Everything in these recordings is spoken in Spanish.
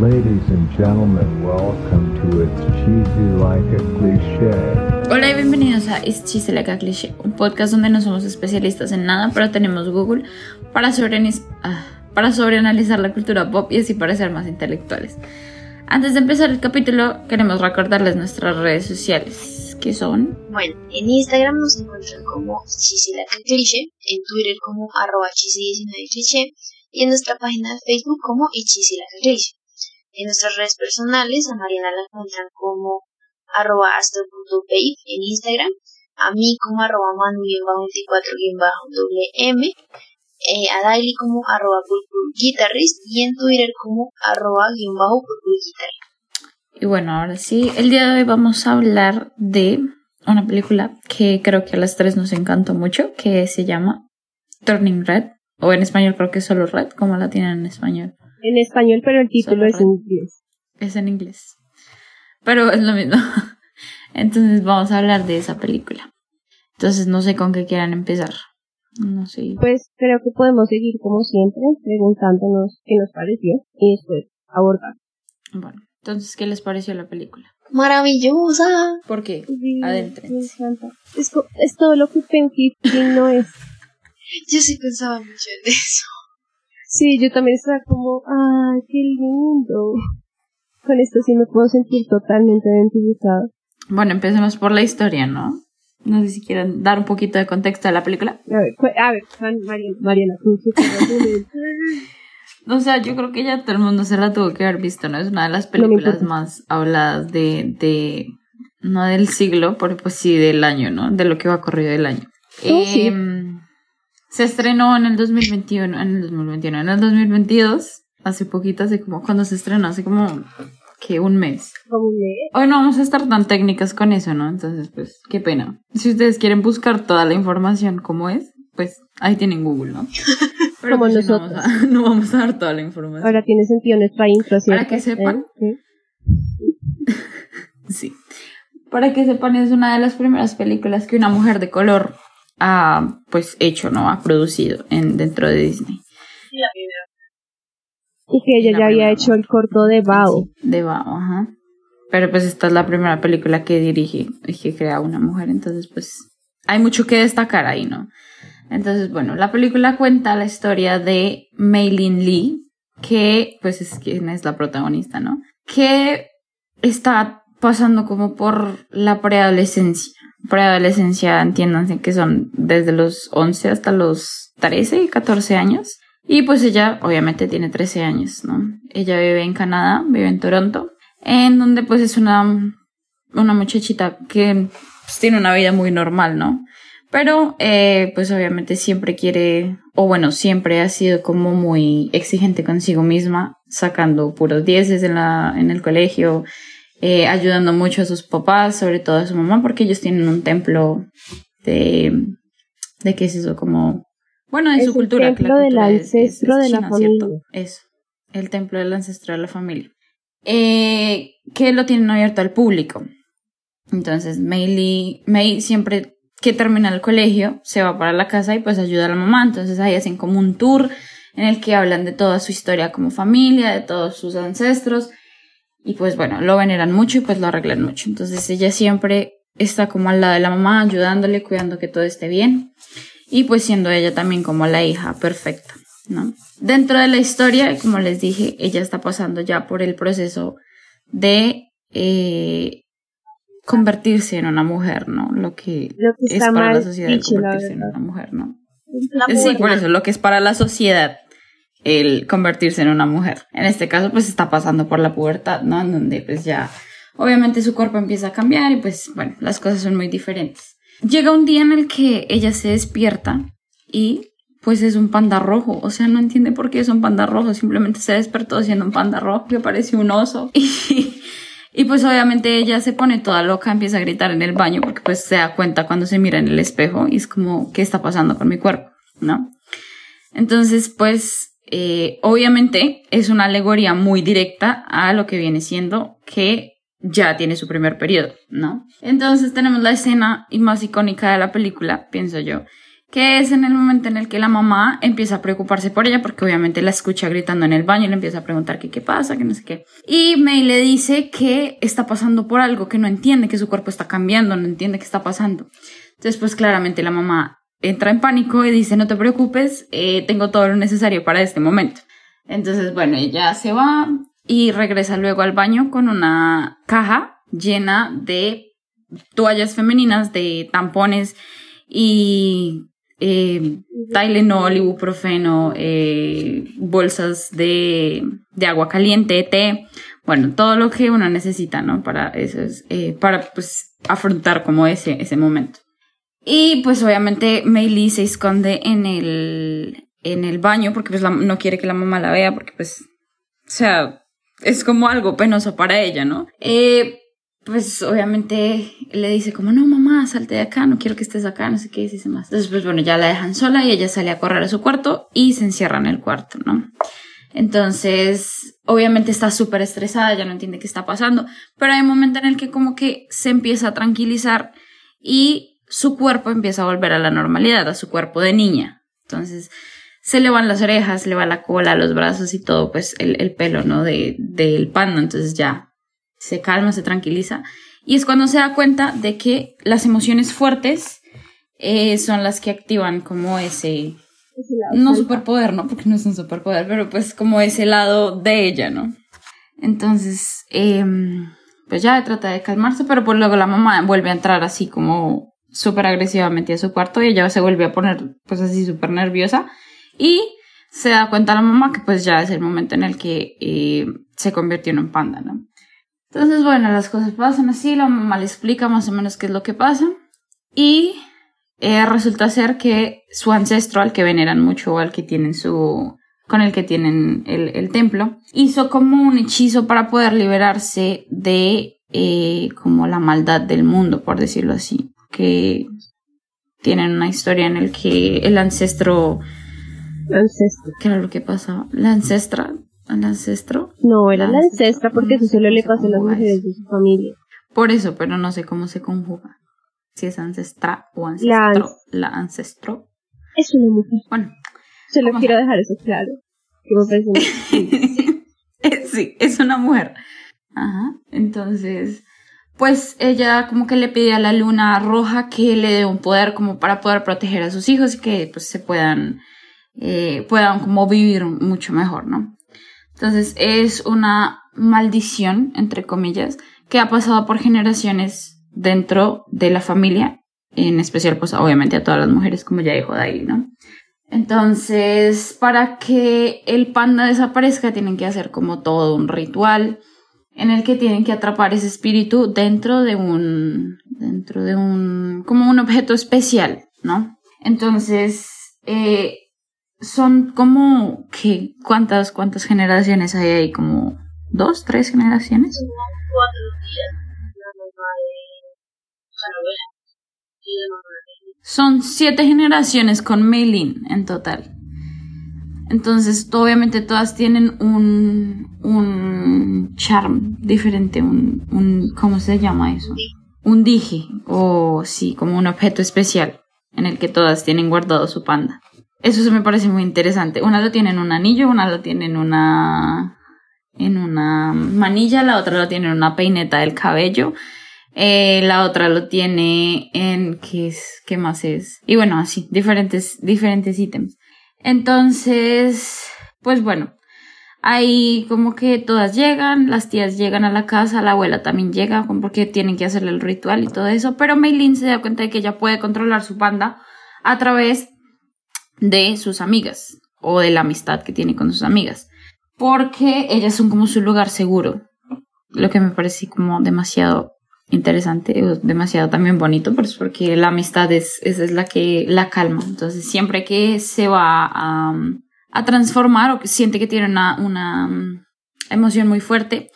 Ladies and gentlemen, welcome to It's Cheesy Like a Cliché. Hola y bienvenidos a It's Cheesy Like a Cliché, un podcast donde no somos especialistas en nada, pero tenemos Google para, sobreanis- ah, para sobreanalizar la cultura pop y así parecer más intelectuales. Antes de empezar el capítulo, queremos recordarles nuestras redes sociales, que son... Bueno, en Instagram nos encuentran como Cliché, en Twitter como arroba chisi19cliché y en nuestra página de Facebook como Cliché. En nuestras redes personales a Mariana la encuentran como arroba astro.babe en Instagram, a mí como arroba manu-24-m, eh, a Daily como arroba guitarrist y en Twitter como arroba guion bajo. Y bueno, ahora sí, el día de hoy vamos a hablar de una película que creo que a las tres nos encantó mucho, que se llama Turning Red, o en español creo que es solo Red, como la tienen en español. En español, pero el título es en inglés. Es en inglés. Pero es lo mismo. Entonces vamos a hablar de esa película. Entonces no sé con qué quieran empezar. No sé. Pues creo que podemos seguir como siempre preguntándonos qué nos pareció y después abordar. Bueno, entonces, ¿qué les pareció la película? Maravillosa. ¿Por qué? Sí, Me Adéntrense. encanta. Es, todo lo que pensé que no es. Yo sí pensaba mucho en eso. Sí, yo también estaba como, ¡ay, qué lindo! Con esto sí me puedo sentir totalmente identificada. Bueno, empecemos por la historia, ¿no? No sé si quieren dar un poquito de contexto a la película. A ver, a ver, Mariana, Mariana, ¿con qué te vas a O sea, yo creo que ya todo el mundo se la tuvo que haber visto, ¿no? Es una de las películas más habladas de, de, no del siglo, pero pues sí del año, ¿no? De lo que va corrido del año. Oh, sí. Se estrenó en el 2021, en el 2021, en el 2022, hace poquito, hace como, cuando se estrenó, hace como, que un mes. Hoy no vamos a estar tan técnicas con eso, ¿no? Entonces, pues, qué pena. Si ustedes quieren buscar toda la información como es, pues ahí tienen Google, ¿no? Pero Como pues, sí, no nosotros. vamos, a, no vamos a dar toda la información. Ahora tiene sentido nuestra intro. Para que sepan. ¿Eh? Sí. Para que sepan, es una de las primeras películas que una mujer de color ha, pues, hecho, ¿no? Ha producido en, dentro de Disney. Y que ella La ya había primera hecho el corto de Bao. Sí, de Bao, ajá. Pero pues esta es la primera película que dirige y que crea una mujer, entonces pues hay mucho que destacar ahí, ¿no? Entonces, bueno, la película cuenta la historia de Maylin Lee, que pues es quien es la protagonista, ¿no? Que está pasando como por la preadolescencia. Preadolescencia, entiéndanse que son desde los 11 hasta los 13, 14 años. Y pues ella obviamente tiene 13 años, ¿no? Ella vive en Canadá, vive en Toronto, en donde pues es una, una muchachita que pues, tiene una vida muy normal, ¿no? Pero eh, pues obviamente siempre quiere, o bueno, siempre ha sido como muy exigente consigo misma, sacando puros dieces en, la, en el colegio, eh, ayudando mucho a sus papás, sobre todo a su mamá, porque ellos tienen un templo de, de qué es eso, como, bueno, de Es su el cultura. la templo del ancestro es de la china, ¿cierto? familia. Eso, el templo del ancestro de la familia. Eh, que lo tienen abierto al público. Entonces, May, May siempre que termina el colegio se va para la casa y pues ayuda a la mamá. Entonces ahí hacen como un tour en el que hablan de toda su historia como familia, de todos sus ancestros. Y pues bueno, lo veneran mucho y pues lo arreglan mucho. Entonces ella siempre está como al lado de la mamá, ayudándole, cuidando que todo esté bien. Y pues siendo ella también como la hija perfecta, ¿no? Dentro de la historia, como les dije, ella está pasando ya por el proceso de eh, convertirse en una mujer, ¿no? Lo que, Lo que es para la sociedad la convertirse en una mujer, ¿no? Sí, por eso, lo que es para la sociedad el convertirse en una mujer. En este caso, pues está pasando por la pubertad, ¿no? En donde pues ya, obviamente su cuerpo empieza a cambiar y pues bueno, las cosas son muy diferentes. Llega un día en el que ella se despierta y pues es un panda rojo, o sea, no entiende por qué es un panda rojo, simplemente se despertó siendo un panda rojo que parece un oso y, y pues obviamente ella se pone toda loca, empieza a gritar en el baño porque pues se da cuenta cuando se mira en el espejo y es como, ¿qué está pasando con mi cuerpo? ¿No? Entonces, pues, eh, obviamente es una alegoría muy directa a lo que viene siendo que ya tiene su primer periodo, ¿no? Entonces tenemos la escena más icónica de la película, pienso yo, que es en el momento en el que la mamá empieza a preocuparse por ella, porque obviamente la escucha gritando en el baño y le empieza a preguntar qué pasa, que no sé qué. Y May le dice que está pasando por algo, que no entiende, que su cuerpo está cambiando, no entiende qué está pasando. Entonces, pues claramente la mamá entra en pánico y dice, no te preocupes, eh, tengo todo lo necesario para este momento. Entonces, bueno, ella se va y regresa luego al baño con una caja llena de toallas femeninas, de tampones y eh, Tylenol, ibuprofeno, eh, bolsas de, de, agua caliente, té, bueno, todo lo que uno necesita, ¿no? Para eso eh, para pues afrontar como ese, ese momento. Y pues obviamente Meili se esconde en el, en el baño porque pues no quiere que la mamá la vea porque pues, o sea, es como algo penoso para ella, ¿no? Eh, pues obviamente le dice como, no mamá, salte de acá, no quiero que estés acá, no sé qué, dice más. Entonces pues bueno, ya la dejan sola y ella sale a correr a su cuarto y se encierra en el cuarto, ¿no? Entonces, obviamente está súper estresada, ya no entiende qué está pasando, pero hay un momento en el que como que se empieza a tranquilizar y su cuerpo empieza a volver a la normalidad, a su cuerpo de niña. Entonces, se le van las orejas, le va la cola, los brazos y todo, pues el, el pelo, ¿no? De, del panda, entonces ya se calma, se tranquiliza. Y es cuando se da cuenta de que las emociones fuertes eh, son las que activan como ese, no superpoder, ¿no? Porque no es un superpoder, pero pues como ese lado de ella, ¿no? Entonces, em, pues ya trata de calmarse, pero pues luego la mamá vuelve a entrar así como súper agresivamente a su cuarto y ella se vuelve a poner pues así súper nerviosa. Y se da cuenta la mamá que pues ya es el momento en el que eh, se convirtió en un panda, ¿no? Entonces, bueno, las cosas pasan así, la mamá le explica más o menos qué es lo que pasa. Y eh, resulta ser que su ancestro, al que veneran mucho, al que tienen su con el que tienen el, templo, hizo como un hechizo para poder liberarse de eh, como la maldad del mundo, por decirlo así, que tienen una historia en el que el ancestro ancestro. ¿Qué era lo que pasaba? La ancestra ¿Al ancestro? No, era la, ancestra porque eso solo le pasa a las mujeres de su familia. Por eso, pero no sé cómo se conjuga. Si es ancestra o ancestro. La, ancestro. Es una mujer. Bueno. Solo quiero dejar eso claro. sí, es una mujer. Ajá. Entonces, pues ella como que le pide a la luna roja que le dé un poder como para poder proteger a sus hijos y que pues se puedan, eh, puedan como vivir mucho mejor, ¿no? Entonces es una maldición, entre comillas, que ha pasado por generaciones dentro de la familia, en especial pues obviamente a todas las mujeres, como ya dijo Daily, ¿no? Entonces, para que el panda desaparezca, tienen que hacer como todo un ritual en el que tienen que atrapar ese espíritu dentro de un, dentro de un, como un objeto especial, ¿no? Entonces, eh, son como que cuántas cuántas generaciones hay ahí como dos tres generaciones son siete generaciones con Meilin en total entonces obviamente todas tienen un un charm diferente un, un cómo se llama eso un dije o sí como un objeto especial en el que todas tienen guardado su panda eso se me parece muy interesante. Una lo tiene en un anillo, una lo tiene en una en una manilla, la otra lo tiene en una peineta del cabello, eh, la otra lo tiene en qué es, qué más es. Y bueno, así, diferentes, diferentes ítems. Entonces, pues bueno, ahí como que todas llegan, las tías llegan a la casa, la abuela también llega, porque tienen que hacerle el ritual y todo eso, pero Meilin se da cuenta de que ella puede controlar su panda a través de sus amigas o de la amistad que tiene con sus amigas, porque ellas son como su lugar seguro, lo que me parece como demasiado interesante, demasiado también bonito, pues porque la amistad es, es, la que la calma, entonces siempre que se va a, a transformar o que siente que tiene una, una mm, emoción muy fuerte,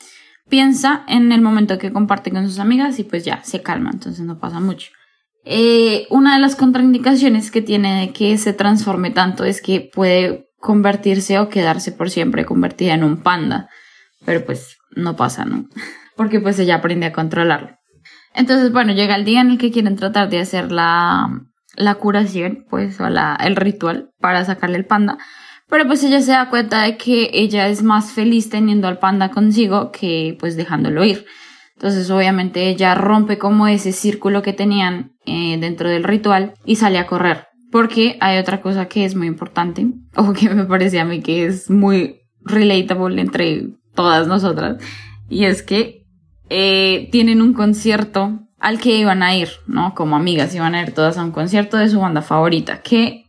piensa en el momento que comparte con sus amigas y pues ya se calma, entonces no pasa mucho. Eh, una de las contraindicaciones que tiene de que se transforme tanto es que puede convertirse o quedarse por siempre convertida en un panda. Pero pues no pasa, ¿no? Porque pues ella aprende a controlarlo. Entonces, bueno, llega el día en el que quieren tratar de hacer la, la curación, pues, o la, el ritual para sacarle el panda. Pero pues ella se da cuenta de que ella es más feliz teniendo al panda consigo que pues dejándolo ir. Entonces obviamente ella rompe como ese círculo que tenían eh, dentro del ritual y sale a correr. Porque hay otra cosa que es muy importante, o que me parece a mí que es muy relatable entre todas nosotras, y es que eh, tienen un concierto al que iban a ir, ¿no? Como amigas iban a ir todas a un concierto de su banda favorita, que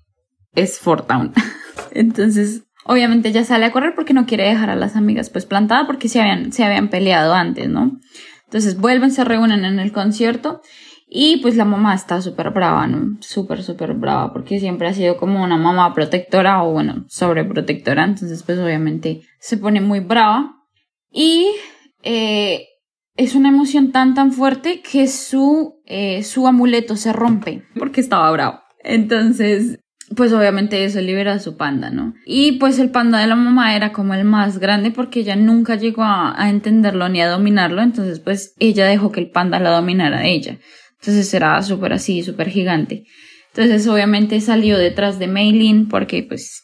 es Fortown. Entonces, obviamente ella sale a correr porque no quiere dejar a las amigas pues plantadas porque se habían, se habían peleado antes, ¿no? Entonces vuelven, se reúnen en el concierto y pues la mamá está súper brava, ¿no? Súper, súper brava porque siempre ha sido como una mamá protectora o bueno, sobreprotectora. Entonces pues obviamente se pone muy brava y eh, es una emoción tan tan fuerte que su, eh, su amuleto se rompe porque estaba bravo. Entonces pues obviamente eso libera a su panda, ¿no? Y pues el panda de la mamá era como el más grande porque ella nunca llegó a, entenderlo ni a dominarlo, entonces pues ella dejó que el panda la dominara a ella. Entonces era súper así, súper gigante. Entonces obviamente salió detrás de Maylin porque pues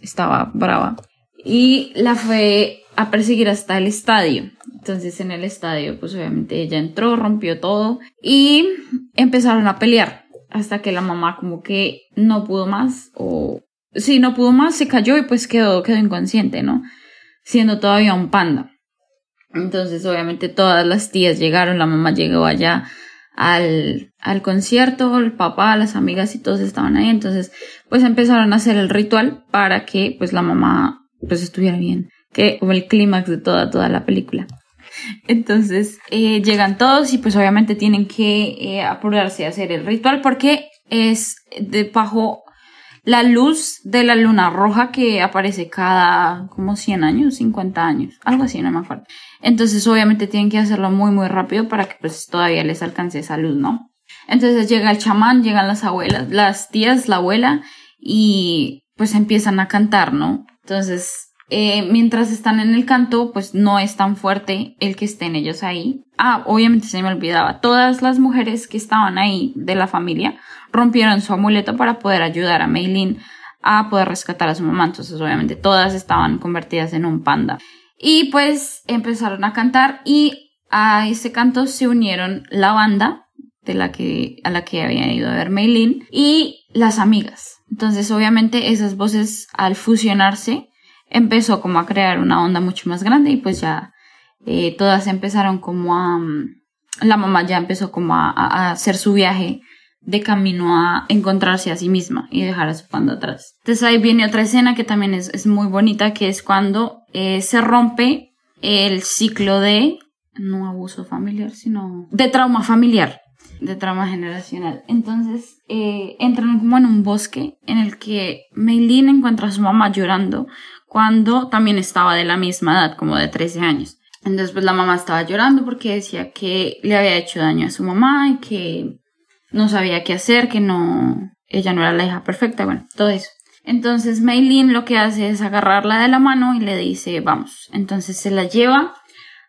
estaba brava y la fue a perseguir hasta el estadio. Entonces en el estadio pues obviamente ella entró, rompió todo y empezaron a pelear hasta que la mamá como que no pudo más o sí, no pudo más, se cayó y pues quedó, quedó inconsciente, ¿no? Siendo todavía un panda. Entonces, obviamente, todas las tías llegaron, la mamá llegó allá al, al concierto, el papá, las amigas y todos estaban ahí. Entonces, pues empezaron a hacer el ritual para que pues la mamá pues estuviera bien. Que como el clímax de toda, toda la película. Entonces eh, llegan todos y pues obviamente tienen que eh, apurarse a hacer el ritual porque es de bajo la luz de la luna roja que aparece cada como 100 años, 50 años, algo así, no me acuerdo. Entonces obviamente tienen que hacerlo muy muy rápido para que pues todavía les alcance esa luz, ¿no? Entonces llega el chamán, llegan las abuelas, las tías, la abuela y pues empiezan a cantar, ¿no? Entonces eh, mientras están en el canto, pues no es tan fuerte el que estén ellos ahí. Ah, obviamente se me olvidaba. Todas las mujeres que estaban ahí de la familia rompieron su amuleto para poder ayudar a Meilin a poder rescatar a su mamá. Entonces, obviamente, todas estaban convertidas en un panda. Y pues empezaron a cantar y a ese canto se unieron la banda de la que, a la que había ido a ver Meilin y las amigas. Entonces, obviamente, esas voces al fusionarse empezó como a crear una onda mucho más grande y pues ya eh, todas empezaron como a... Mm, la mamá ya empezó como a, hacer su viaje de camino a encontrarse a sí misma y dejar a su panda atrás. Entonces ahí viene otra escena que también es, es muy bonita, que es cuando eh, se rompe el ciclo de, no abuso familiar, sino de trauma familiar, de trauma generacional. Entonces eh, entran como en un bosque en el que Meilin encuentra a su mamá llorando cuando también estaba de la misma edad, como de 13 años. Entonces, pues la mamá estaba llorando porque decía que le había hecho daño a su mamá y que no sabía qué hacer, que no, ella no era la hija perfecta, bueno, todo eso. Entonces, Maylin lo que hace es agarrarla de la mano y le dice, vamos. Entonces se la lleva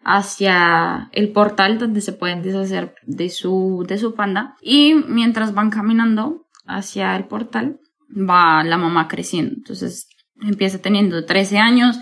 hacia el portal donde se pueden deshacer de su, de su panda. Y mientras van caminando hacia el portal, va la mamá creciendo. Entonces empieza teniendo 13 años,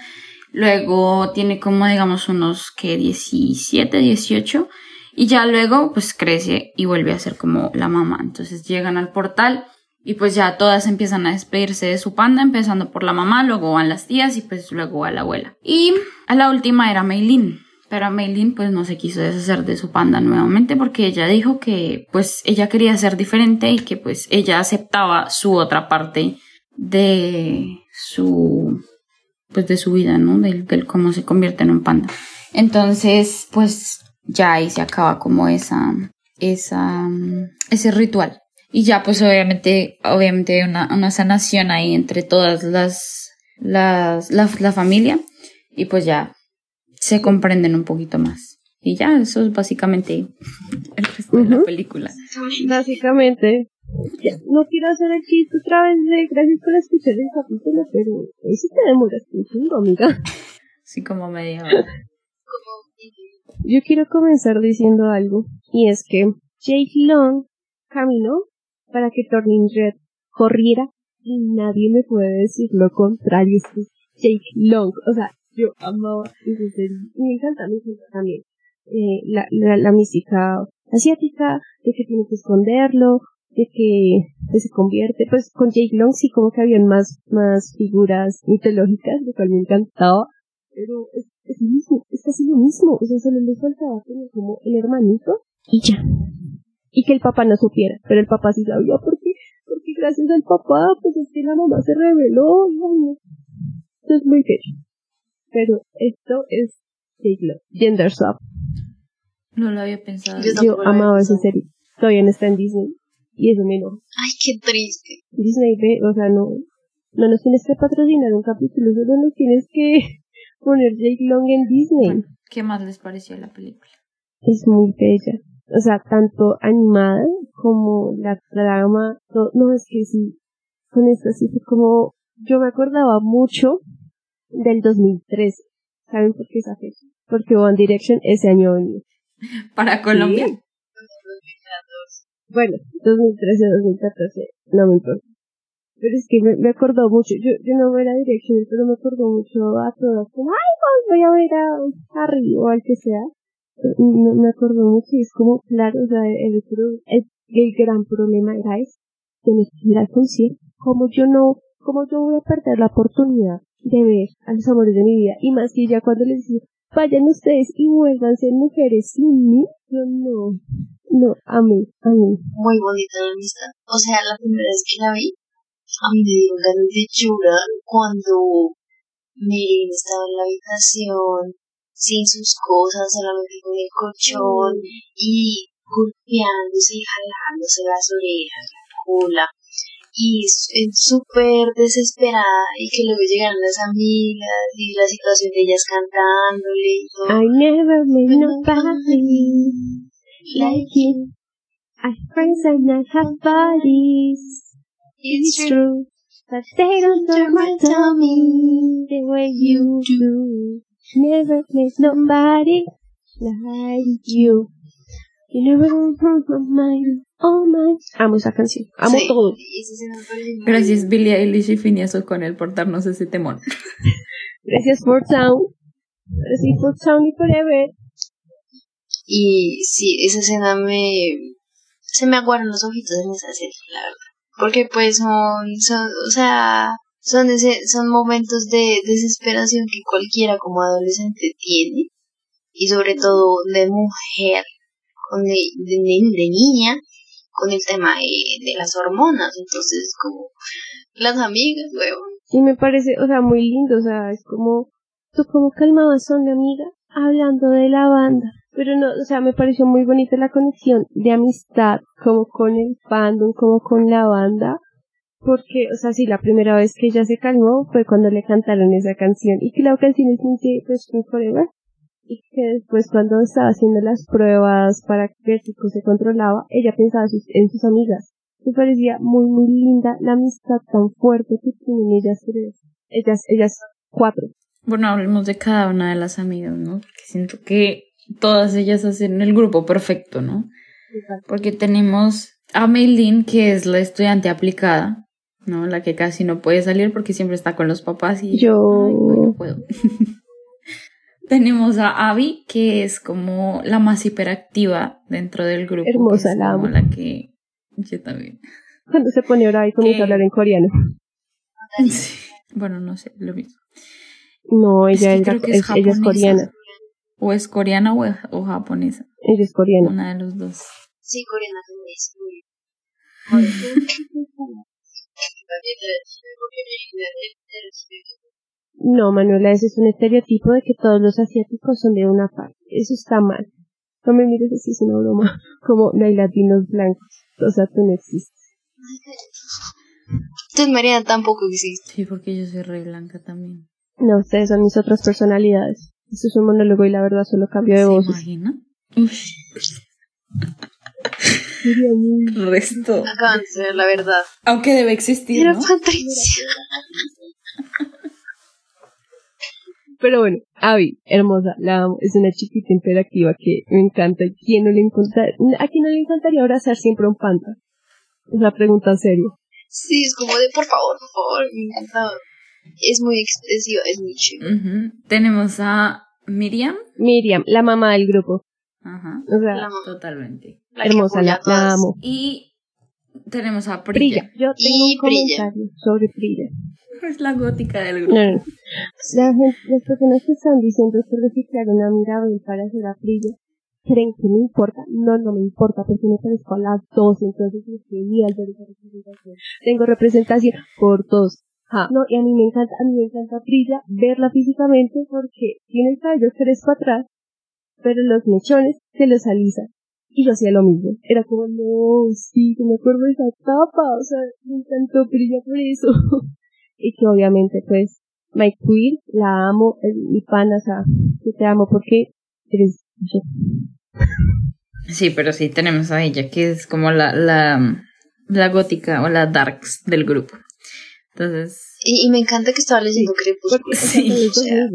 luego tiene como digamos unos que 17, 18 y ya luego pues crece y vuelve a ser como la mamá. Entonces llegan al portal y pues ya todas empiezan a despedirse de su panda, empezando por la mamá, luego van las tías y pues luego a la abuela. Y a la última era Meilin. Pero Meilin pues no se quiso deshacer de su panda nuevamente porque ella dijo que pues ella quería ser diferente y que pues ella aceptaba su otra parte de su pues de su vida, ¿no? Del, del cómo se convierte en un panda. Entonces, pues ya ahí se acaba como esa, esa, ese ritual. Y ya pues obviamente, obviamente hay una, una sanación ahí entre todas las, las, la, la familia y pues ya se comprenden un poquito más. Y ya, eso es básicamente el resto de la película. Básicamente. No quiero hacer el chiste otra vez de gracias por escuchar el capítulo, pero ahí sí te demoras un chingo, amiga. Sí, como media hora. Yo quiero comenzar diciendo algo, y es que Jake Long caminó para que Turning Red corriera y nadie me puede decir lo contrario. Esto es Jake Long. O sea, yo amaba esa serie. Y me encanta, me encanta también. Eh, la, la, la mística asiática, de que tiene que esconderlo, de que pues, se convierte, pues con Jake Long sí como que habían más, más figuras mitológicas, lo cual me encantaba, pero es, es lo mismo, es casi lo mismo, o sea, solo le faltaba tener como el hermanito y ya. Y que el papá no supiera, pero el papá sí sabía, porque, porque gracias al papá, pues es que la mamá se reveló, no, Esto es muy bello. Pero esto es Jake Long, Gender Swap. No lo había pensado. Yo Yo amaba esa serie. Todavía no está en Disney. Y eso me enoja. Ay, qué triste. Disney ve, o sea, no, no nos tienes que patrocinar un capítulo, solo nos tienes que poner Jake Long en Disney. Bueno, ¿Qué más les pareció la película? Es muy bella. O sea, tanto animada como la trama, todo, no es que sí, con esto sí fue como, yo me acordaba mucho del 2013. ¿Saben por qué esa fecha? Porque One Direction ese año venía. Para Colombia. Sí. Bueno, 2013, 2014, no me importa. Pero es que me, me acordó mucho, yo, yo no veo la dirección, pero me acordó mucho a todas, como, ay, pues voy a ver a Harry o al que sea. No, me acordó mucho y es como, claro, o sea, el, el, el, gran problema era eso, tener que ir al concierto. Como yo no, como yo voy a perder la oportunidad de ver a los amores de mi vida, y más que ya cuando les digo, vayan ustedes y vuelvan a ser mujeres sin mí, yo no, no, a mí, a mí. Muy bonita la amistad. O sea, la primera vez que la vi, a mí me dieron ganas de llorar cuando Miren estaba en la habitación sin sus cosas, solamente con el colchón y golpeándose y jalándose las orejas, la cola y súper desesperada y que luego llegaron las amigas y la situación de ellas cantándole y todo. I never met nobody like you. I have friends and I have bodies. It's true. But they don't know my tummy the way you do. Never met nobody like you. You never broke my mind. Oh my. Amo esa canción. Amo Sí, todo. Gracias. Billie Eilish y Phineas O'Connell por darnos ese temón. Gracias for Town. Gracias for Town y forever. Y sí, esa escena me... Se me aguaron los ojitos en esa serie, la verdad. Porque pues son, son o sea, son, ese, son momentos de desesperación que cualquiera como adolescente tiene. Y sobre todo de mujer, con de, de, de niña, con el tema de, de las hormonas. Entonces, como las amigas, huevón. Y me parece, o sea, muy lindo, o sea, es como, tú como calmabas a una amiga hablando de la banda. Pero no, o sea, me pareció muy bonita la conexión de amistad, como con el fandom, como con la banda. Porque, o sea, sí, la primera vez que ella se calmó fue cuando le cantaron esa canción. Y que la canción es muy de Question Forever. Y que después cuando estaba haciendo las pruebas para ver si se controlaba, ella pensaba sus- en sus amigas. Me parecía muy, muy linda la amistad tan fuerte que tienen ellas tres. Ellas, ellas cuatro. Bueno, hablemos de cada una de las amigas, ¿no? Porque siento que todas ellas hacen el grupo perfecto, ¿no? Porque tenemos a Maylin, que es la estudiante aplicada, ¿no? La que casi no puede salir porque siempre está con los papás y Yo- Ay, no puedo. tenemos a Abby, que es como la más hiperactiva dentro del grupo. Hermosa, la amo. la que yo también. Cuando se pone ahora y comienza a hablar en coreano. Sí. Bueno, no sé, lo mismo. No, Es ella que es, creo que es es- ella es coreana. O es coreana o, o japonesa. Ella es coreana. Una de los dos. Sí, coreana también es muy No, Manuela, ese es un estereotipo de que todos los asiáticos son de una parte. Eso está mal. No me mires así, es una broma. Como no hay latinos blancos. O sea, tú no existes. Entonces Mariana tampoco existe. Sí, porque yo soy re blanca también. No, ustedes son mis otras personalidades. Esto es un monólogo y la verdad solo cambio de ¿Se voces. imagina? Resto. Acaban de ser la verdad. Aunque debe existir, Era ¿no? Patricia. Pero bueno, Abby, hermosa, la amo. Es una chiquita interactiva que me encanta. ¿Quién no le encanta? ¿A quién no le encantaría abrazar siempre un panda? Esa pregunta seria. Sí, es como de por favor, por favor, me encanta. Es muy expresiva, es muy chido. Tenemos a Miriam. Miriam, la mamá del grupo. Ajá. O sea, La mamá, Totalmente. la hermosa, la, la amo. Y tenemos a Prilla. Prilla. Yo tengo Y un Prilla. comentario sobre Prilla. Es la gótica del grupo. No, no. La gente, las personas que están diciendo que reciclaron a Mirabel para hacer a Prilla, ¿creen que me importa? No, no me importa porque me parezco a las dos, entonces es genial ver esa representación. Tengo representación por dos. Ja. No, y a mí me encanta, a mí me encanta Prilla verla físicamente porque tiene el cabello fresco atrás, pero los mechones se los alisa. Y yo hacía lo mismo. Era como, no, sí, que me acuerdo de esa etapa. O sea, me encantó Prilla por eso. y que obviamente, pues, Mike Queer, la amo, es mi pana, o sea, yo te amo porque eres yo. Sí, pero sí, tenemos a ella, que es como la, la, la gótica o la darks del grupo. Entonces, Y, y me encanta que estaba leyendo Crepúsculo. Sí, o sea,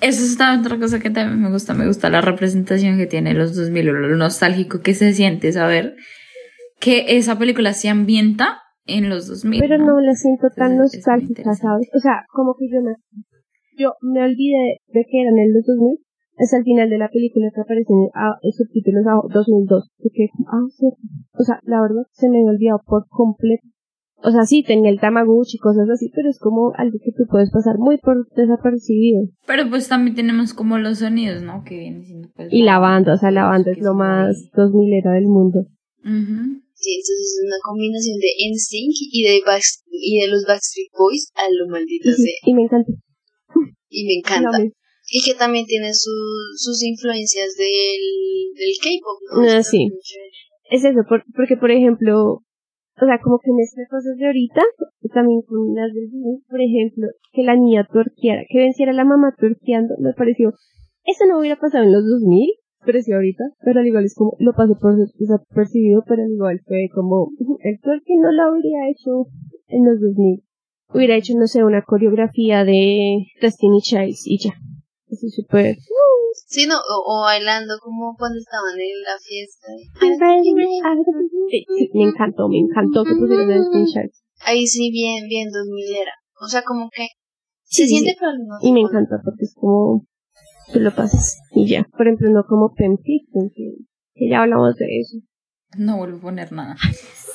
eso es otra cosa que también me gusta. Me gusta la representación que tiene los 2000, o lo nostálgico que se siente saber que esa película se ambienta en los 2000. pero no la siento tan Entonces, nostálgica. ¿sabes? O sea, como que yo me, yo me olvidé de que eran en los 2000, es al final de la película que aparecen ah, en subtítulos a 2002, y que, ah, cierto. O sea, la verdad, se me había olvidado por completo. O sea, sí, tenía el Tamagotchi y cosas así, pero es como algo que tú puedes pasar muy por desapercibido. Pero pues también tenemos como los sonidos, ¿no? Que vienen siendo pues, Y la banda, o sea, la banda que es lo más ahí. 2000 era del mundo. Ujú. Sí, entonces es una combinación de NSYNC y de, Back- y de los Backstreet Boys a lo maldita sea. Y me encanta. Y me encanta. Y que también tiene su- sus influencias del, del K-pop, ¿no? Ah, sí. Es eso, por- porque por ejemplo, o sea, como que mezcla cosas de ahorita, también con las del Disney, por ejemplo, que la niña tuerqueara, que venciera a la mamá tuerqueando, me pareció, eso no hubiera pasado en los 2000, pero sí ahorita, pero al igual es como, lo pasé por desapercibido, pero al igual fue como, el tuerque no lo habría hecho en los 2000. Hubiera hecho, no sé, una coreografía de Destiny Childs y ya. Así súper. Sí, no, o, o bailando como cuando estaban en la fiesta. Sí, sí, me encantó, me encantó que pusieran a Destiny Childs. Ahí sí, bien, bien 2000 era. O sea, como que se Sí, siente sí. pero mismo Y me no. encanta porque es como tú lo pasas y ya. Por ejemplo, no como Kitchen, que, que ya hablamos de eso. No vuelvo a poner nada.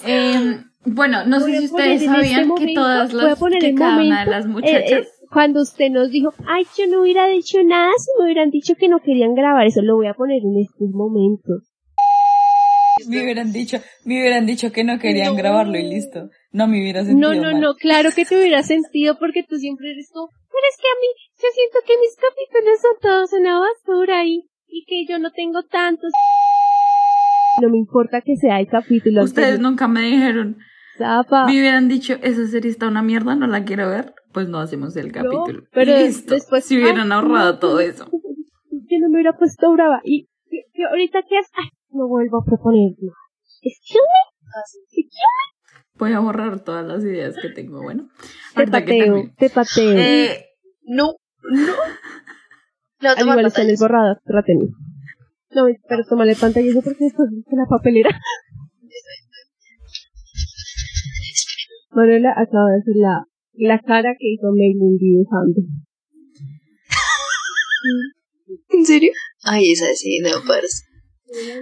Eh, bueno, no sé si ustedes en este sabían que momento- todas voy a las, poner que el cada una de momento, las Eh, muchachas, eh, cuando usted nos dijo, ay, yo no hubiera dicho nada si me hubieran dicho que no querían grabar, eso lo voy a poner en estos momentos. me hubieran dicho, me hubieran dicho que no querían No. grabarlo y listo. No me hubiera No, sentido no, mal. no, claro que te hubiera sentido porque tú siempre eres como, pero es que a mí, yo siento que mis capítulos son todos una basura y, y que yo no tengo tantos. No me importa que sea el capítulo. Ustedes anterior. nunca me dijeron, Zapa. me hubieran dicho, esa serie está una mierda, no la quiero ver, pues no hacemos el capítulo. pero Y listo. después- si hubieran ah, ahorrado no. todo eso. Yo no me hubiera puesto brava. Y, y- y ahorita que es, ay, no vuelvo a proponer más. Excuse me, Voy a borrar todas las ideas que tengo. Bueno, te que pateo, termine. te pateo. Eh, No, no. A Al igual están borradas, trátenme. No, pero tómale pantallazo porque esto es una papelera. Manuela acaba de hacer la, la cara que hizo Megan dibujando. ¿En serio? Ay, esa sí, no, parce.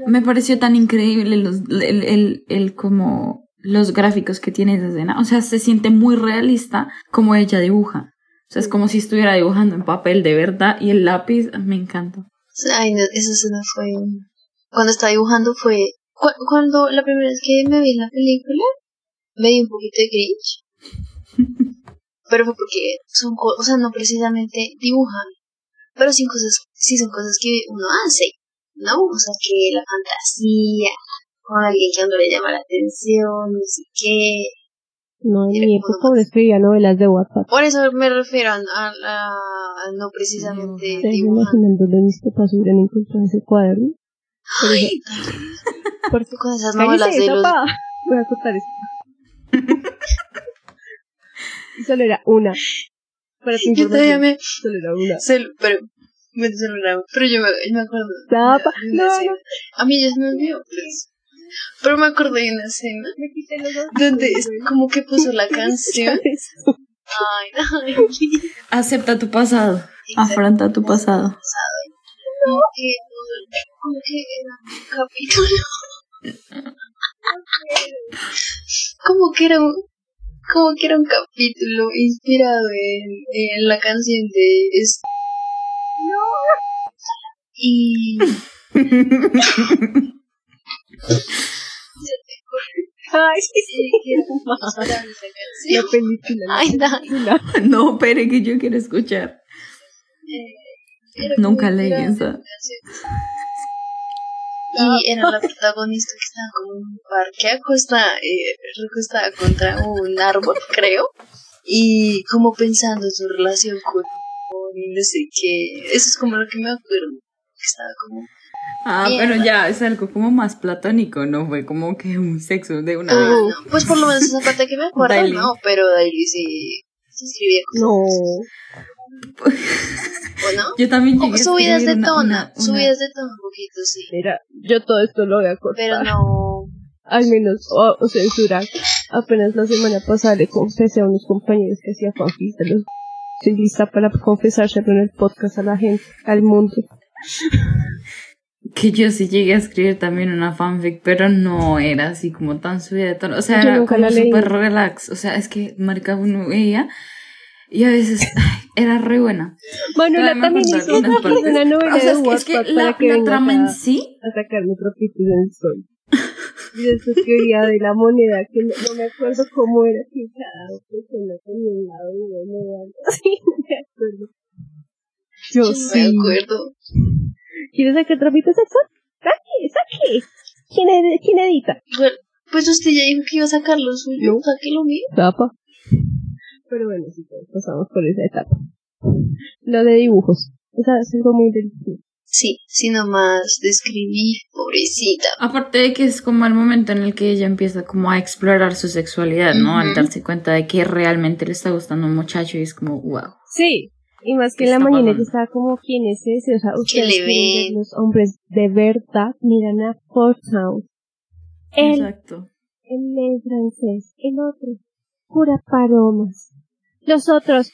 me pareció tan increíble los, el, el, el como los gráficos que tiene esa escena. O sea, se siente muy realista como ella dibuja. O sea, es como si estuviera dibujando en papel de verdad y el lápiz me encanta. Ay, no, esa escena fue... Cuando estaba dibujando fue... cu- cuando la primera vez que me vi la película, me di un poquito de cringe. Pero fue porque son cosas, o sea, no precisamente dibujan, pero sí, cosas, sí son cosas que uno hace, ¿no? O sea, que la fantasía, con alguien que a uno le llama la atención, no sé qué. No, en mi época uno escribía novelas de WhatsApp. Por eso me refiero a, a, a no precisamente Dibujar. ¿Ustedes se dibujar. imaginan dónde mis papás hubieran encontrado ese cuaderno? Por eso- Ay, Porque con esas novelas de los... Voy a contar esto. Y solo era una. Para tu Yo todavía me... Solo era una. cel- pero me pero yo me, yo me acuerdo. Tapa. de una No, escena. no. A mí ya se me olvidó, pues. Pero me acordé de una escena Me quité los dos. donde es como que puso la canción. Ay, ay. Acepta tu pasado. Afronta tu pasado. Que, como que era un capítulo. Como que era un, como que era un capítulo inspirado en, en la canción de es- y Ay, sí, la película. la Ay, no. no, pero que yo quiero escuchar. Como Nunca leí esa. Y era la protagonista estaba como en un parque acostada, eh, recostada contra un árbol, creo. Y como pensando en su relación con, con no sé qué. Eso es como lo que me acuerdo. Que estaba como. Ah, Bien. pero ya es algo como más platónico, no fue como que un sexo de una Ah, vez. no. Pues por lo menos esa parte que me acuerdo, no. Pero Daily sí. Se escribía cosas. No. ¿O no? Yo también llegué a subidas de escribir una- tono. una- una- Subidas de tono un poquito, sí. Mira, yo todo esto lo voy a cortar. Pero no. Al menos, o, o censurar. Apenas la semana pasada le confesé a unos compañeros que hacía fanfics de los... Estoy lista para confesárselo en el podcast a la gente, al mundo. Que yo sí llegué a escribir también una fanfic, pero no era así como tan subida de tono. O sea, Yo era como súper relax. O sea, es que marca uno veía y a veces ay, era re buena. Manuela también hizo una, una novela O sea, es de que, es que la, para que la trama en a, sí, a sacar mi capítulo en el sol. Y después escribía de la moneda, que no, no me acuerdo cómo era, que cada persona tenía un lado moneda, algo así, no me acuerdo. Yo Yo sí. me acuerdo. ¿Quieres sacar trapito sexual? ¡Saque, saque! ¿Quién, ed- quién edita? Bueno, pues usted ya dijo que iba a sacar lo suyo. No. Saque lo mío. Tapa. Pero bueno, sí, pues, pasamos por esa etapa. Lo de dibujos. O sea, es algo muy delicioso. Sí, sino más de escribir, pobrecita. aparte de que es como el momento en el que ella empieza como a explorar su sexualidad, ¿no? Al Ujú. darse cuenta de que realmente le está gustando un muchacho y es como, wow. Sí. Y más que en la Está mañana yo estaba como, ¿quién es ese? O sea, ustedes le ven? los hombres de verdad, miran a. Él, Exacto. él lee francés, el otro, cura paromas. Los otros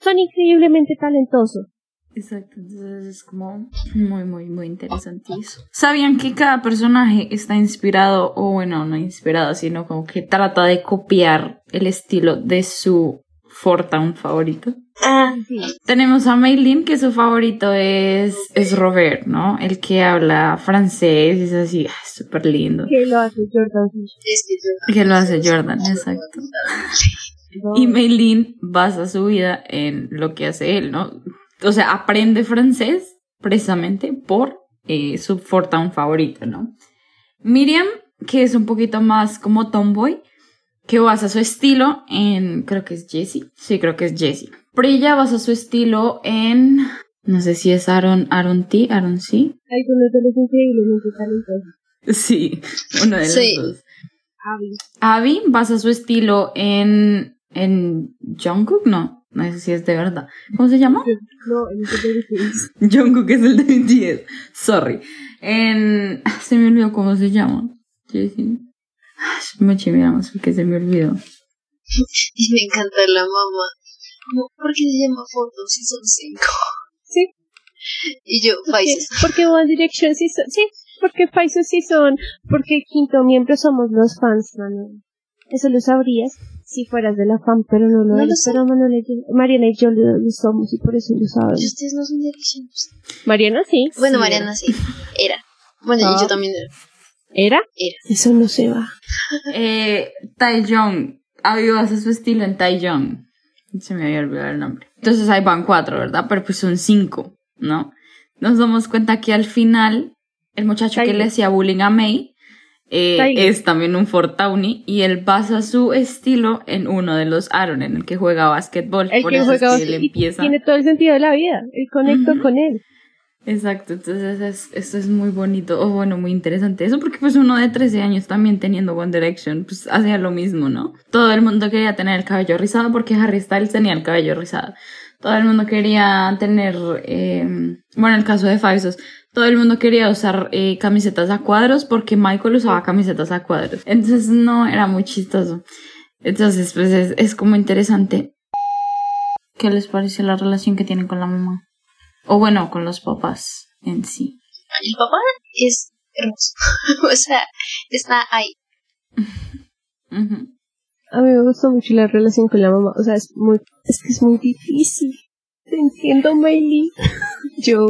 son increíblemente talentosos. Exacto, entonces es como muy, muy, muy interesante eso. ¿Sabían que cada personaje está inspirado, o bueno, no inspirado, sino como que trata de copiar el estilo de su Fortown favorito? Ah, Sí. Tenemos a Maylin, que su favorito es, es Robert, ¿no? El que habla francés, es así, ah, súper lindo. Que lo hace Jordan. Que lo hace Jordan, exacto. Y Maylin basa su vida en lo que hace él, ¿no? O sea, aprende francés precisamente por eh, su Fortown favorito, ¿no? Miriam, que es un poquito más como tomboy, que basa su estilo en, creo que es Jessie, sí, creo que es Jessie. Priya basa su estilo en, no sé si es Aaron, Aaron T, Aaron C. Algunos de los increíblemente talentosos. Sí, uno de los Sí. dos. Abby. Abby basa su estilo en, en Jungkook, no, no sé si es de verdad. ¿Cómo se llama? No, el de. Jungkook es el de BTS. Sorry. En... ah, Se me olvidó cómo se llama. Ah, Me chiviamos porque se me olvidó. Y me encanta la mamá. Como, ¿Por qué se llama fotos si son cinco? Sí. Y yo, Faisal. Porque One Direction sí son, sí, porque Faisal sí son, porque quinto miembro somos los fans, Manuel. Eso lo sabrías si fueras de la fan, pero no lo No lo eres. sé. Pero y yo- Mariana y yo lo, lo somos y por eso lo Y sabes. ustedes no son direcciones. Mariana sí. Bueno, Sí, Mariana sí. Era. Bueno, Ah. y yo también era. ¿Era? Era. Eso no se va. Eh, Taeyong. Basa su estilo en Taeyong. Se me había olvidado el nombre. Entonces ahí van cuatro, ¿verdad? Pero pues son cinco, ¿no? Nos damos cuenta que al final el muchacho que le hacía bullying a May eh, es también un Fortowny y él basa su estilo en uno de los Aaron, en el que juega básquetbol. El Por que eso juega es que él empieza. tiene todo el sentido de la vida. El conecto con él. Exacto, entonces es, esto es muy bonito, o bueno, muy interesante. Eso porque pues uno de 13 años también teniendo One Direction, pues hacía lo mismo, ¿no? Todo el mundo quería tener el cabello rizado porque Harry Styles tenía el cabello rizado. Todo el mundo quería tener, eh, bueno, el caso de Faisos, todo el mundo quería usar eh, camisetas a cuadros porque Michael usaba camisetas a cuadros. Entonces no, era muy chistoso. Entonces, pues es, es como interesante. ¿Qué les pareció la relación que tienen con la mamá? O bueno, con los papás en sí. El papá es hermoso. o sea, está ahí. A mí me gustó mucho la relación con la mamá. O sea, es muy, es que es muy difícil. Te entiendo, Miley. Yo,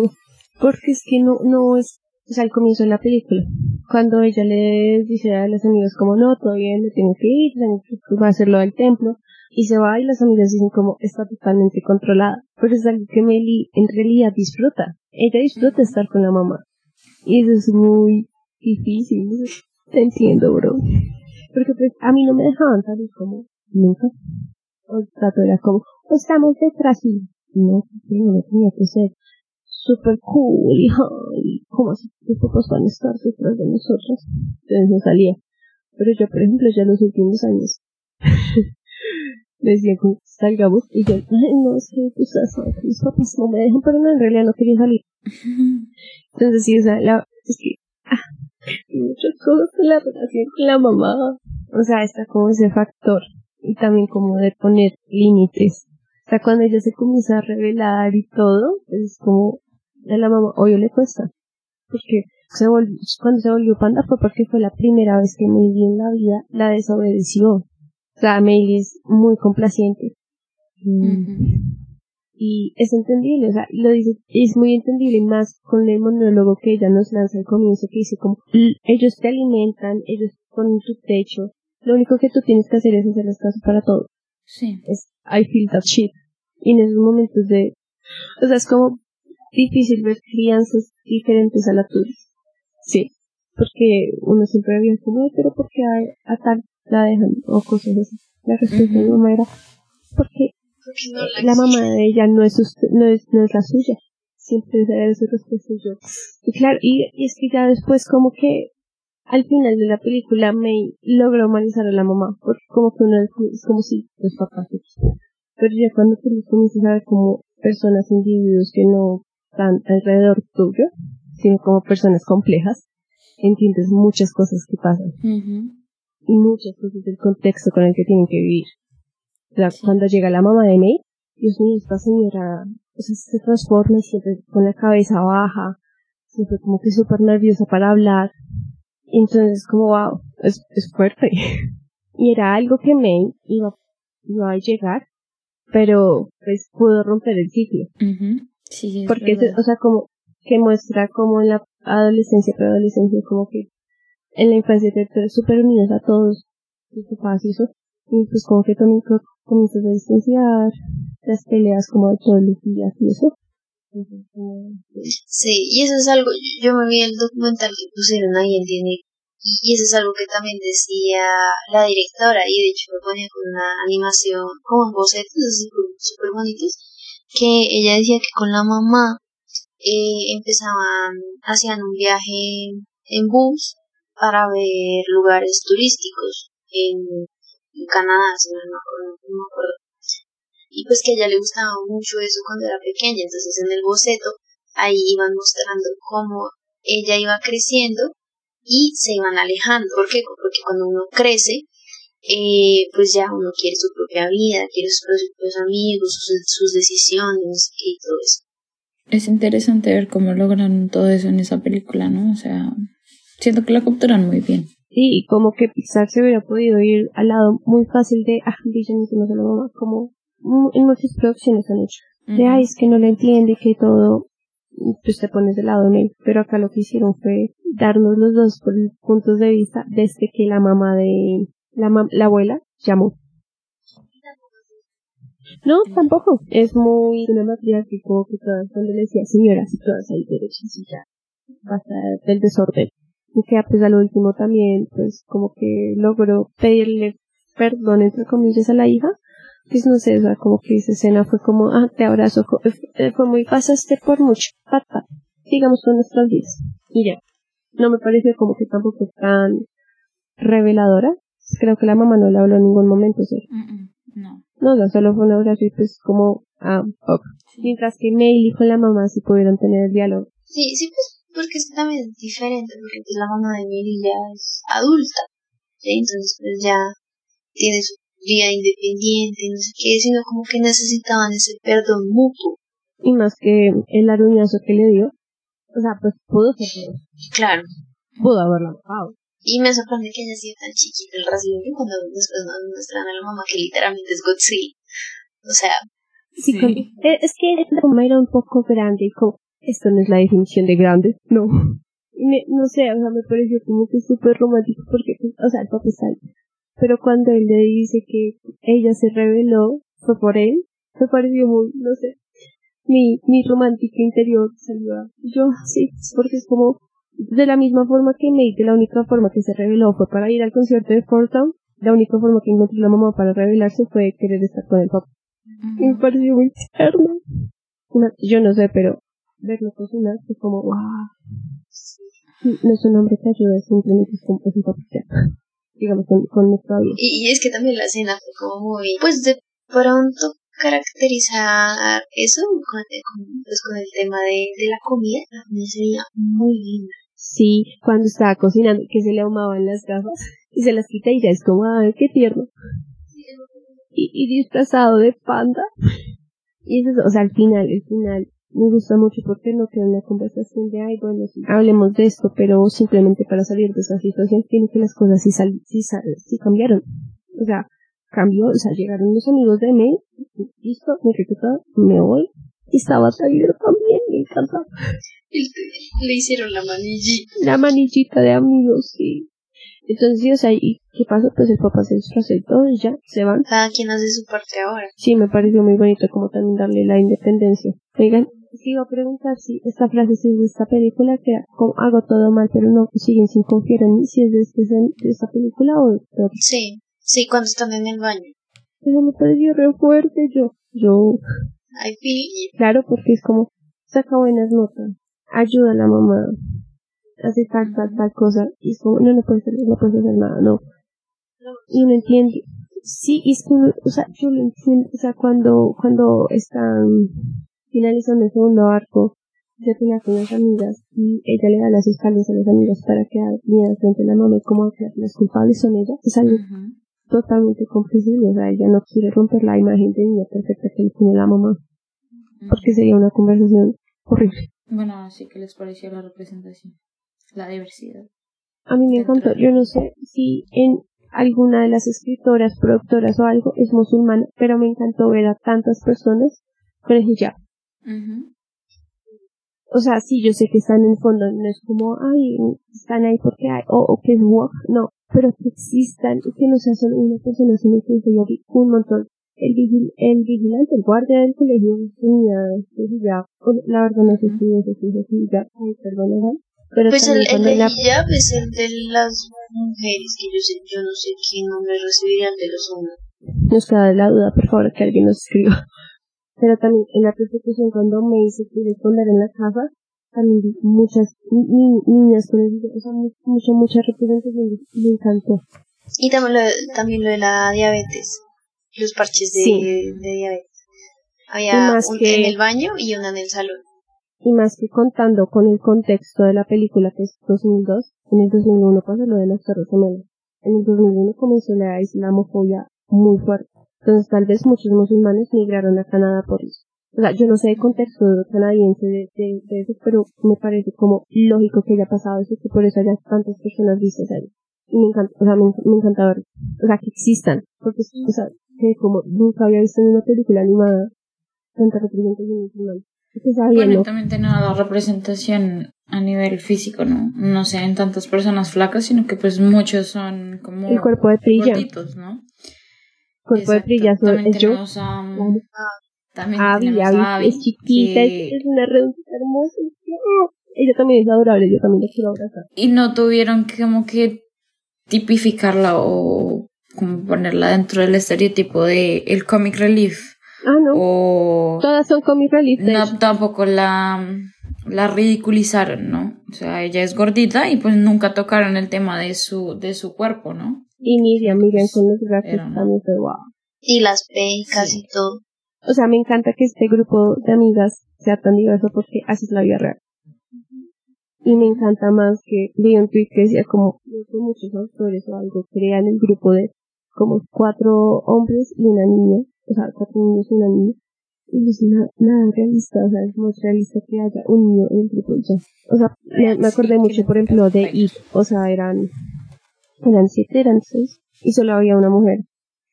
porque es que no, no es, o sea, al comienzo de la película, cuando ella le dice a los amigos como, no, todavía no tengo que ir, tengo que va a hacerlo del templo, y se va y las amigas dicen como, está totalmente controlada. Pero es algo que Miley en realidad disfruta. Ella disfruta estar con la mamá. Y eso es muy difícil. Te entiendo, bro. Porque pues, a mí no me dejaban salir como nunca. O trato era como, "Oh, estamos detrás y no, no tenía que ser super cool y ay, como si tus papás van a estar detrás de nosotros. Entonces no salía. Pero yo, por ejemplo, ya los últimos años me decían como, salgamos y yo, ay, no, es que sabes, mis papás no me dejan, pero no, en realidad no quería salir. Entonces sí, o sea, la, es que ah, muchas cosas con la relación con la mamá. O sea, está como ese factor. Y también como de poner límites. O sea, cuando ella se comienza a revelar y todo, pues es como a la mamá, obvio le cuesta. Porque se volvió, cuando se volvió panda fue porque fue la primera vez que Meili en la vida la desobedeció. O sea, Meili es muy complaciente. Mm. Y es entendible, o sea, lo dice, es muy entendible más con el monólogo que ella nos lanza al comienzo, que dice como, "L- ellos te alimentan, ellos ponen tu techo, lo único que tú tienes que hacer es hacerles caso para todo. Sí. Es, I feel that shit. Y en esos momentos de, o sea, es como difícil ver crianzas diferentes a la tuya. Sí. Porque uno siempre había como, "Ay, pero ¿por qué a, a tal la dejan? O cosas así. La respuesta de mi mamá era, porque Porque no la mamá de ella no es, ust- no es, no es la suya. Siempre debe ser respuesta yo. Y claro, y, y es que ya después como que al final de la película May logra humanizar a la mamá, porque como que uno es, es como si los papás. Pero ya cuando tú comienzas a ver como personas, individuos que no están alrededor tuyo, sino como personas complejas, entiendes muchas cosas que pasan y muchas cosas del contexto con el que tienen que vivir. Sí. cuando llega la mamá de May, Dios mío, esta señora o sea, se transforma y siempre con la cabeza baja, siempre como que súper nerviosa para hablar. Y entonces como, wow, es, es fuerte. y era algo que May iba, iba a llegar, pero pues pudo romper el ciclo. Ujú. Sí, sí, es Porque, es- verdad. o sea, como que muestra como en la adolescencia, preadolescencia, como que en la infancia te súper unidos a todos tus papás y eso, y pues como que también co- comienzas a distanciar las peleas como de todos los días y eso. Sí, y eso es algo, yo me vi el documental que pusieron ahí en Disney y eso es algo que también decía la directora y de hecho lo ponía con una animación como en bocetos súper bonitos que ella decía que con la mamá eh, empezaban, hacían un viaje en bus para ver lugares turísticos en, en Canadá, si no no me acuerdo. Y pues que a ella le gustaba mucho eso cuando era pequeña, entonces en el boceto ahí iban mostrando cómo ella iba creciendo y se iban alejando. ¿Por qué? Porque cuando uno crece, eh, pues ya uno quiere su propia vida, quiere sus propios amigos, sus, sus decisiones y todo eso. Es interesante ver cómo logran todo eso en esa película, ¿no? O sea, siento que la capturan muy bien. Sí, y como que Pixar se hubiera podido ir al lado muy fácil de, ah, villanísimos a la mamá, como en muchas producciones han hecho. De, ay, es que no lo entiende que todo, pues te pones del lado de él. Pero acá lo que hicieron fue darnos los dos puntos de vista desde que la mamá de, la, mam- la abuela llamó. No, tampoco. Es muy una matriarcado que todas, cuando le decía señoras y todas ahí derechas y ya. Basta del desorden. Y que pues al último también, pues como que logró pedirle perdón entre comillas a la hija. Pues no sé, o sea, como que esa escena fue como, ah, te abrazo, eh, fue muy, pasaste por mucho, pat, pat, sigamos con nuestras vidas. Y ya. No me pareció como que tampoco tan reveladora. Creo que la mamá no le habló en ningún momento, ¿sí? Mm, mm, No. No, o sea, solo fue un abrazo y pues como a Bob. Mientras que May con la mamá sí pudieron tener el diálogo. Sí, sí, pues porque es también diferente, porque pues la mamá de May ya es adulta, ¿sí? entonces pues ya tiene su vida independiente, no sé qué, sino como que necesitaban ese perdón mutuo. Y más que el aruñazo que le dio, o sea, pues pudo ser peor. Claro. Pudo haberla matado. Y me sorprende que haya sido tan chiquito el racismo cuando después nos muestran a la mamá que literalmente es Godzilla. O sea, Sí, Sí. con- eh, es que la mamá era un poco grande y como, esto no es la definición de grande, no. Y me- no sé, o sea, me pareció como que súper romántico porque, o sea, el papá está ahí. Pero cuando él le dice que ella se reveló, fue por él, me pareció muy, no sé, mi, mi romántico interior salió a- yo, sí, porque es como, de la misma forma que de la única forma que se reveló fue para ir al concierto de Fort Town, la única forma que encontró la mamá para revelarse fue querer estar con el papá. Y me pareció muy tierno. Yo no sé, pero verlo cocinar fue como, wow. No es un hombre que ayuda, simplemente es como es un papita. Digamos, con, con nuestra vida. y, y es que también la escena fue como muy, pues de pronto caracterizar eso con, con- pues con el tema de, de la comida, la comida sería muy linda. Sí, cuando estaba cocinando, que se le ahumaban las gafas y se las quita y ya es como, ay, qué tierno. Y, y disfrazado de panda. Y eso, es- o sea, al final, el final, me gusta mucho porque no queda una conversación de, ay, bueno, sí, hablemos de esto, pero simplemente para salir de esa situación, tiene que las cosas sí, sal, sí, sal- sí cambiaron. O sea, cambió, o sea, llegaron los amigos de May, listo, me todo, me voy. Y estaba saliendo también, me encanta. Y le, le hicieron la manillita. La manillita de amigos, sí. Entonces, sí, o sea, ¿y qué pasó? Pues el papá se disfrazó y todo, y ya, se van. Cada quien hace su parte ahora. Sí, me pareció muy bonito como también darle la independencia. Oigan, sí iba a preguntar si esta frase si es de esta película, que como hago todo mal, pero no siguen sin confiar en mí, si es de, este, de esta película o de otra. Sí, sí, cuando están en el baño. Eso me pareció re fuerte, yo, yo, feel it. claro, porque es como, saca buenas notas, ayuda a la mamá, hace tal, tal, tal cosa, y es como, no, no puedes hacer, no puedes hacer nada, no. Y uno entiende, sí, es que, uno- o sea, yo lo entiendo, o sea, cuando, cuando están finalizando el segundo arco, se pelea con las amigas, y ella le da las espaldas a las amigas para que miren frente a la mamá y como que las culpables son ellas, es algo Ujú. totalmente comprensible, o sea, ella no quiere romper la imagen de niña perfecta que le tiene la mamá, porque sería una conversación horrible. Bueno, así que les pareció la representación, la diversidad. A mí me encantó, yo no sé si en alguna de las escritoras, productoras o algo es musulmana, pero me encantó ver a tantas personas con el hijab. O sea, sí, yo sé que están en el fondo, no es como, ay, están ahí porque hay, o, o que es wok, no, pero que existan y que no sea solo una persona, sino que vi un montón. El, vigil, el vigilante, el guardia del colegio tenía hijab, la verdad no sé si es hijab, ay, perdón. Pero Pues el, el de la- hijab es el de las mujeres, que yo sé, yo no sé qué nombre recibirán de los hombres. nos queda la duda, por favor, que alguien nos escriba. Pero también en la persecución cuando me quiere esconder en la casa, también vi muchas ni- ni- niñas con el o sea, mu- mucha, mucha representación, me encantó. Y también lo, de, también lo de la diabetes, los parches de, Sí. de diabetes. Había un que- en el baño y una en el salón. Y más que contando con el contexto de la película que es 2002, en el 2001 pasa lo de las Torres Gemelas. En el 2001 comenzó la islamofobia muy fuerte. Entonces tal vez muchos musulmanes migraron a Canadá por eso. O sea, yo no sé el contexto canadiense de, de, de eso, pero me parece como lógico que haya pasado eso, que por eso haya tantas personas vistas ahí. Y me encanta, o sea, me, me encanta ver, o sea, que existan. Porque, o sea, que como nunca había visto en una película animada tanta representación musulmana. Bueno, también tiene la representación a nivel físico, ¿no? No se ven tantas personas flacas, sino que pues muchos son como El cuerpo de Trilla. gorditos, ¿no? cuerpo de Exacto. Trilla so- También es yo. tenemos a, Claro. también Abby, tenemos Abby, a Abby, es chiquita, que- es, una redondita hermosa. ¡ah! Ella también es adorable, yo también la quiero abrazar. y no tuvieron que como que tipificarla o como ponerla dentro del estereotipo de el comic relief Ah, no. o Todas son comic relief. no tampoco la la ridiculizaron, ¿no? O sea, ella es gordita y pues nunca tocaron el tema de su de su cuerpo, ¿no? Y Miriam, Miriam con los una- también fue wow. Y las pecas Sí. y todo. O sea, me encanta que este grupo de amigas sea tan diverso porque así es la vida real. Y me encanta más que vi un tweet que decía como que muchos autores o algo crean el grupo de como cuatro hombres y una niña, o sea, cuatro niños una niña. Y es nada, nada realista, o sea, es más realista que haya un niño en el grupo ya. O sea, me, me acordé mucho, por ejemplo, de. It, o sea, eran, eran siete, eran seis, y solo había una mujer.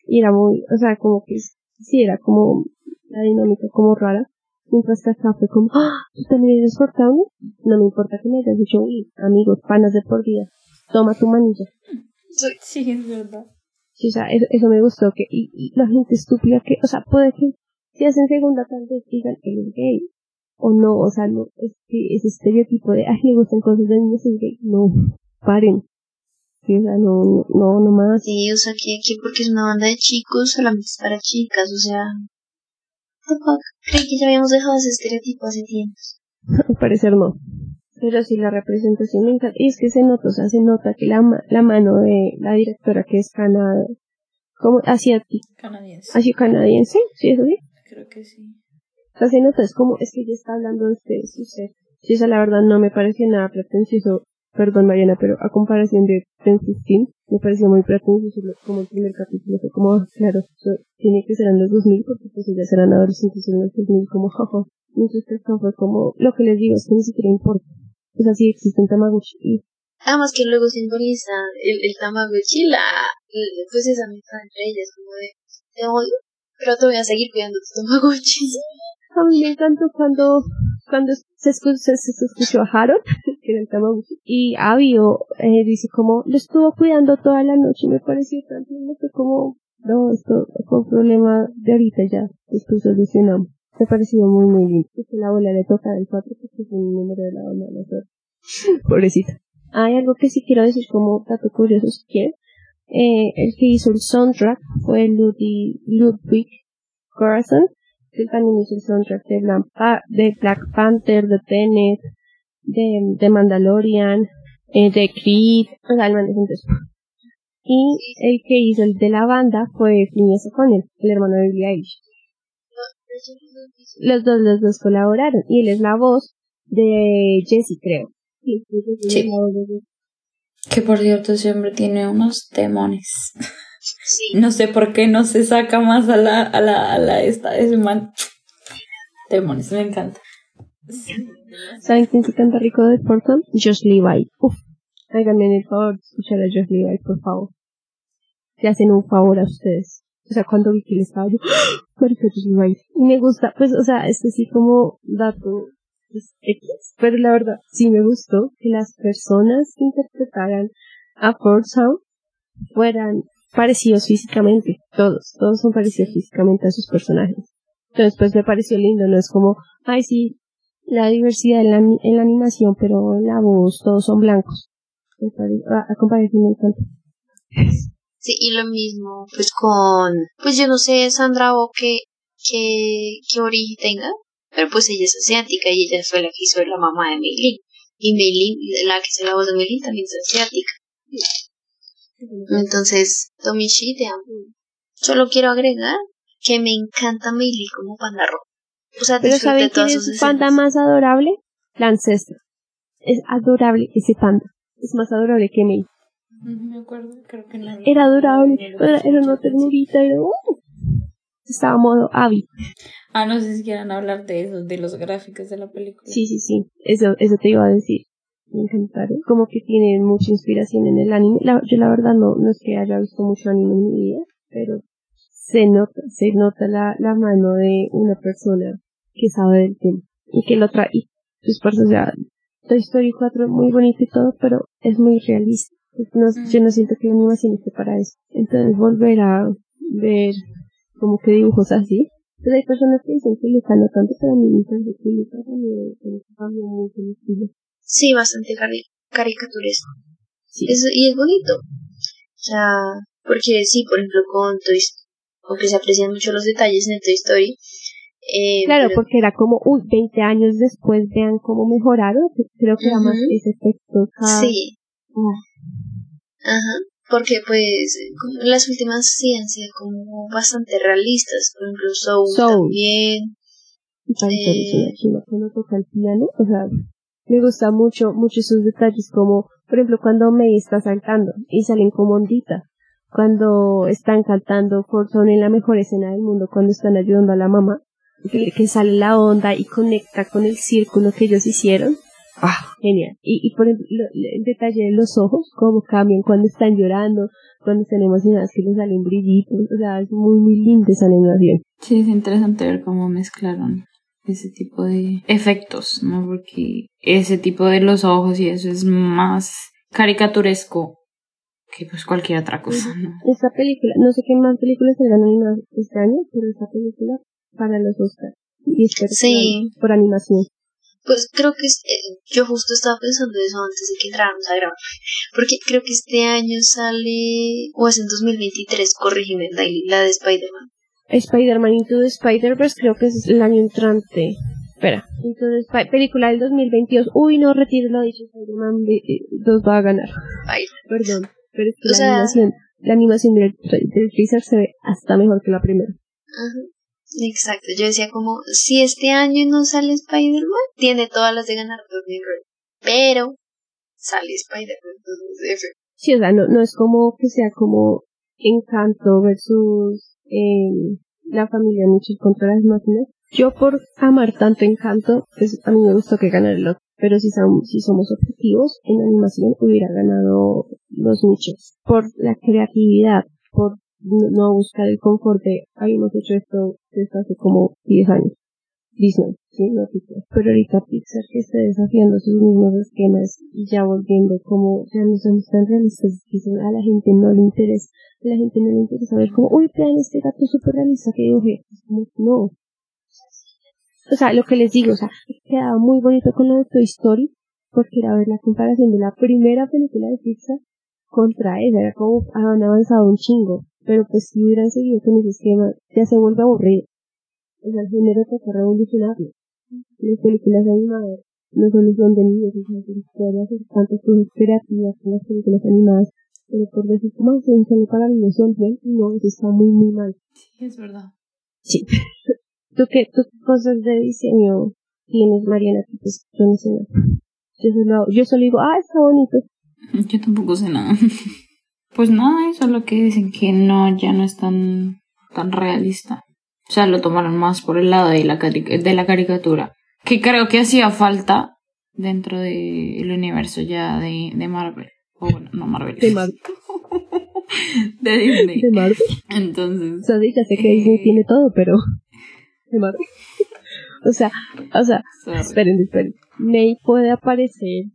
Y era muy, o sea, como que sí, era como la dinámica como rara. Mientras que acá fue como, ¡ah! ¿Tú también eres cortable? No me importa que me hayas dicho, uy, amigos, panas de por vida, toma tu manilla. Sí, es verdad. Sí, o sea, eso, eso me gustó, que, y, y la gente estúpida que, o sea, puede que si hacen segunda tal vez digan que él es gay, o no, o sea, no, es que ese estereotipo de, ay, le gustan cosas de niños es gay, no, paren. Sí, o sea, no, no, no, más. Sí, o sea, que, que porque es una banda de chicos, solamente es para chicas, o sea. Tampoco creí que ya habíamos dejado ese estereotipo hace tiempo. Al parecer no. Pero sí la representación me encanta. Y es que se nota, o sea, se nota que la, la mano de la directora que es canada, como asiática, Canadiense. así canadiense, sí, eso sí. Creo que sí. O sea, se nota, es como, es que ella está hablando de su ser. Sí, esa la verdad no me pareció nada pretencioso, perdón Mariana, pero a comparación de Ten 15, me pareció muy pretencioso como el primer capítulo, fue como, ah, claro, tiene que ser en los 2000 porque pues ellas eran adolescentes en los 2000, como, jaja. Mientras que acá fue como, lo que les digo es que ni siquiera importa. O sea, sí existen Tamagotchi y Además que luego simboliza el, el Tamagotchi, la, el- pues esa amistad entre ellas, como de, te odio, pero te voy a seguir cuidando tu Tamagotchi. A mí me encantó cuando, cuando se, escu- se, se- escuchó a Harold, que era el Tamagotchi, y Abio eh, dice como, lo estuvo cuidando toda la noche, me pareció tan lindo, fue como, no, esto fue un problema de ahorita ya, después solucionamos. Me pareció muy, muy lindo. Es que la abuela le toca el 4 porque es un número de la abuela de la. Pobrecita. Hay algo que sí quiero decir como dato curioso si quieren. Eh, el que hizo el soundtrack fue Ludwig, Ludwig Corazon, que también hizo el soundtrack de Black, de Black Panther, de Tenet, de, de Mandalorian, eh, de Creed, o sea, el man es un teso. Y el que hizo el de la banda fue Phineas O'Connell, el hermano de Billie Eilish. Los dos, los dos colaboraron, y él es la voz de Jessie, creo. Sí. Que por cierto, hombre tiene unos demones. Sí, No sé por qué no se saca más a la, a la, a la esta, ese man. Demones, me encanta. ¿Saben quién se canta rico de Portland? Josh Levi. Uf. Háganme el favor de escuchar a Josh Levi, por favor. Le hacen un favor a ustedes. O sea, cuando vi que él estaba yo, marica Levi. Y me gusta, pues, o sea, es así como dato pues, X. Pero la verdad, sí me gustó que las personas que interpretaran a Ford Sound fueran parecidos físicamente. Todos, todos son parecidos físicamente a sus personajes. Entonces, pues me pareció lindo, no es como, ay, sí, la diversidad en la, animación, pero la voz todos son blancos. A, a me encanta. sí, y lo mismo, pues con, pues yo no sé, Sandra o qué, qué, qué origen tenga, pero pues ella es asiática y ella fue la que hizo la mamá de Meilin. Y Meilin, la que hizo la voz de Meilin, también es asiática. Entonces, Tomishi, te amo. Solo quiero agregar que me encanta Meilin como panda rojo. O sea, Pero ¿saben quién es su panda más adorable? La ancestra. Es adorable ese panda. Es más adorable que May. Me acuerdo, creo que no. Era adorable. Era, era una ternurita. Era, ¡uh! Estaba modo Abby. Ah, no sé si quieran hablar de eso, de los gráficos de la película. Sí, sí, sí. Eso, eso te iba a decir. Me encantaron. Como que tiene mucha inspiración en el anime. La- yo la verdad no, no es que haya visto mucho anime en mi vida, pero se nota, se nota la, la mano de una persona que sabe del tema y que lo trae. Y, Pues por eso, o sea, Toy Story 4 es muy bonito y todo, pero es muy realista. No- Yo no siento que la animación esté para eso. Entonces volver a ver como que dibujos así. Pues hay personas que dicen que Luca no tanto, pero a mí me parece que Luca también mucho el estilo. Sí, bastante cari- caricaturesco. Sí. Es- y es bonito. O sea, porque sí, por ejemplo, con Toy Story, aunque se aprecian mucho los detalles en Toy Story. Eh, Claro, pero- porque era como, uy, 20 años después, vean cómo mejoraron. Creo que era más ese efecto. cada- Sí. Mm. Ajá. porque pues las últimas sí han sido como bastante realistas, por ejemplo Soul, Soul. también. Eh. cuando toca el piano, o sea, me gusta mucho, mucho esos detalles como, por ejemplo, cuando May está saltando y salen como ondita, cuando están cantando Fortune en la mejor escena del mundo, cuando están ayudando a la mamá, que, que sale la onda y conecta con el círculo que ellos hicieron. Ah, genial. Y, y por ejemplo, lo- el detalle de los ojos, cómo cambian cuando están llorando, cuando están emocionadas, que les salen brillitos, o sea, es muy, muy linda esa animación. Sí, es interesante ver cómo mezclaron ese tipo de efectos, ¿no? Porque ese tipo de los ojos y eso es más caricaturesco que pues cualquier otra cosa, ¿no? Esta película, no sé qué más películas se animadas este año, pero esta película para los Oscars. Y es Sí. por animación. Pues creo que es- eh, yo justo estaba pensando eso antes de que entráramos a grabar. Porque creo que este año sale, o es en 2023, corrígeme, Daily, la de Spider-Man. Spider-Man Into the Spider-Verse creo que es el año entrante. Espera, Into the Spi- película del 2022. Uy, no, retiro lo dicho, Spider-Man 2 va a ganar. Ay, Perdón, pero es que la sea- animación, la animación del, del teaser se ve hasta mejor que la primera. Ajá. Exacto, yo decía como, si este año no sale Spider-Man, tiene todas las de ganar Tony. Pero sale Spider-Man, entonces F. Sí, o sea, no, no es como que sea como Encanto versus eh, la familia Mitchell contra las máquinas. Yo por amar tanto Encanto, pues a mí me gustó que ganara el otro. Pero si, som- si somos objetivos, en animación hubiera ganado los Mitchells. Por la creatividad, por no, buscar el confort de, habíamos hecho esto desde hace como 10 años. Disney, sí, no Pixar. Pero ahorita Pixar que está desafiando sus mismos esquemas y ya volviendo como, ya no son tan realistas, son- a la gente no le interesa, a la gente no le interesa ver como, uy, vean este gato súper realista que dibujé. Como, no. O sea, lo que les digo, o sea, quedaba muy bonito con lo de Toy porque era ver la comparación de la primera película de Pixar contra esa, era como han avanzado un chingo, pero pues si hubieran seguido con ese esquema, ya se vuelve aburrido. O sea, el género toca revolucionarlo. Las películas animadas no solo son de niños, o sea, se puede hacer tantas cosas creativas con las películas animadas, pero por decir como son solo para niños son bien, no, eso está muy, muy mal. Sí, es verdad. Sí. ¿Tú qué, tú qué cosas de diseño tienes, Mariana? Que pues yo no sé nada. Yo solo, yo solo digo, ah, está bonito. Yo tampoco sé nada. Pues nada, eso es lo que dicen que no, ya no es tan, tan realista. O sea, lo tomaron más por el lado de la, de la caricatura. Que creo que hacía falta dentro del universo ya de, de Marvel. O bueno, no Marvel. De Marvel. de Disney. De Marvel. O Entonces, sea, sí, ya sé que Disney tiene todo, pero... De Marvel. O sea, o sea, sorry. esperen, esperen. May puede aparecer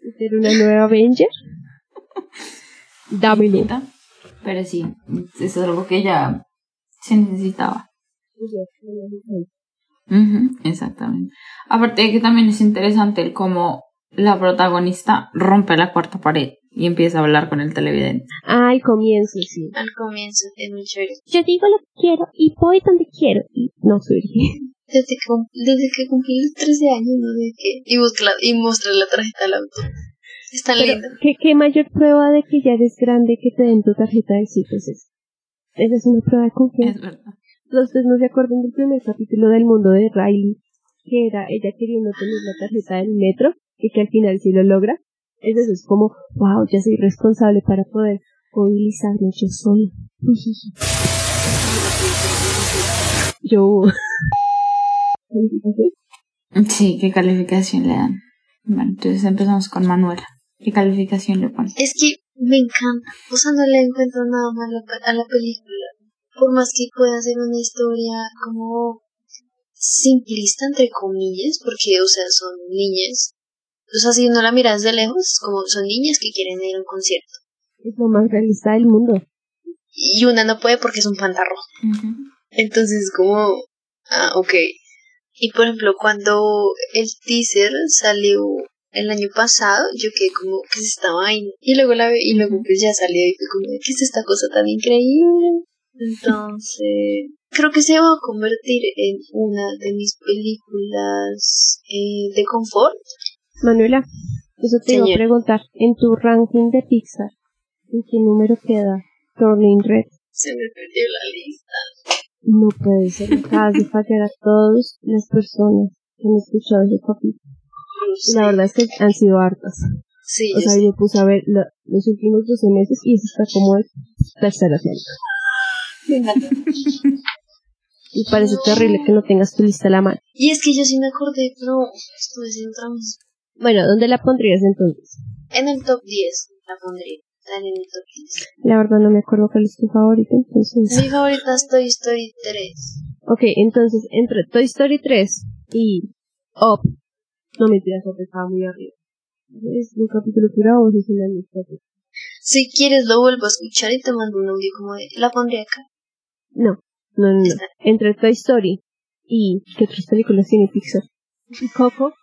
y ser una nueva Avenger. Dámelo. Pero sí, eso es algo que ya se necesitaba. Ujú, exactamente. Aparte de que también es interesante el cómo la protagonista rompe la cuarta pared y empieza a hablar con el televidente. Ah, al comienzo, sí. Al comienzo, es muy chévere. Yo digo lo que quiero y voy donde quiero. Y no soy virgen. Desde que, desde que cumplí los 13 años, no sé qué. Y, busqué la- y mostré la tarjeta del auto. ¿Qué, ¿qué mayor prueba de que ya eres grande que te den tu tarjeta de citas es? Esa es una prueba de confianza. Es verdad. Ustedes no se acuerdan del primer capítulo del mundo de Riley, que era ella queriendo tener la tarjeta del metro y que al final sí lo logra. Es eso, es como, wow, ya soy responsable para poder movilizarme yo sola. Yo. Sí, ¿qué calificación le dan? Bueno, entonces empezamos con Manuela. ¿Qué calificación le pones? Es que me encanta. O sea, no le encuentro nada malo a la película. Por más que pueda ser una historia como simplista, entre comillas, porque, o sea, son niñas. O sea, si uno la miras de lejos, como son niñas que quieren ir a un concierto. Es lo más realista del mundo. Y una no puede porque es un pantarro. Entonces, es como, ah, ok. Y por ejemplo, cuando el teaser salió el año pasado, yo quedé como, ¿qué es esta vaina? Y luego la y luego pues ya salió y fue como, ¿qué es esta cosa tan increíble? Entonces, creo que se va a convertir en una de mis películas eh, de confort. Manuela, eso te iba a preguntar. En tu ranking de Pixar, ¿En qué número queda? Turning Red. Se me perdió la lista. No puede ser. Acabas de fallar a todas las personas que han escuchado ese capítulo. Sé. la verdad es que han sido hartas. Sí, O sea, sé. yo puse a ver lo- los últimos 12 meses y eso está como de tercera semana. Y parece No. terrible que no tengas tu lista a la mano. Y es que yo sí me acordé, pero estuve haciendo tramos. Bueno, ¿dónde la pondrías entonces? En el top 10 la pondría. En el top 10. La verdad no me acuerdo cuál es tu favorita, entonces... Mi favorita es Toy Story 3. Ok, entonces, entre Toy Story 3 y Up, no mentiras, Up estaba muy arriba. Es un capítulo era vos, es una lista. Si quieres lo vuelvo a escuchar y te mando un audio como de... La pondré acá. No, no, no. Entre Toy Story y... ¿Qué otras películas tiene Pixar? Y Coco.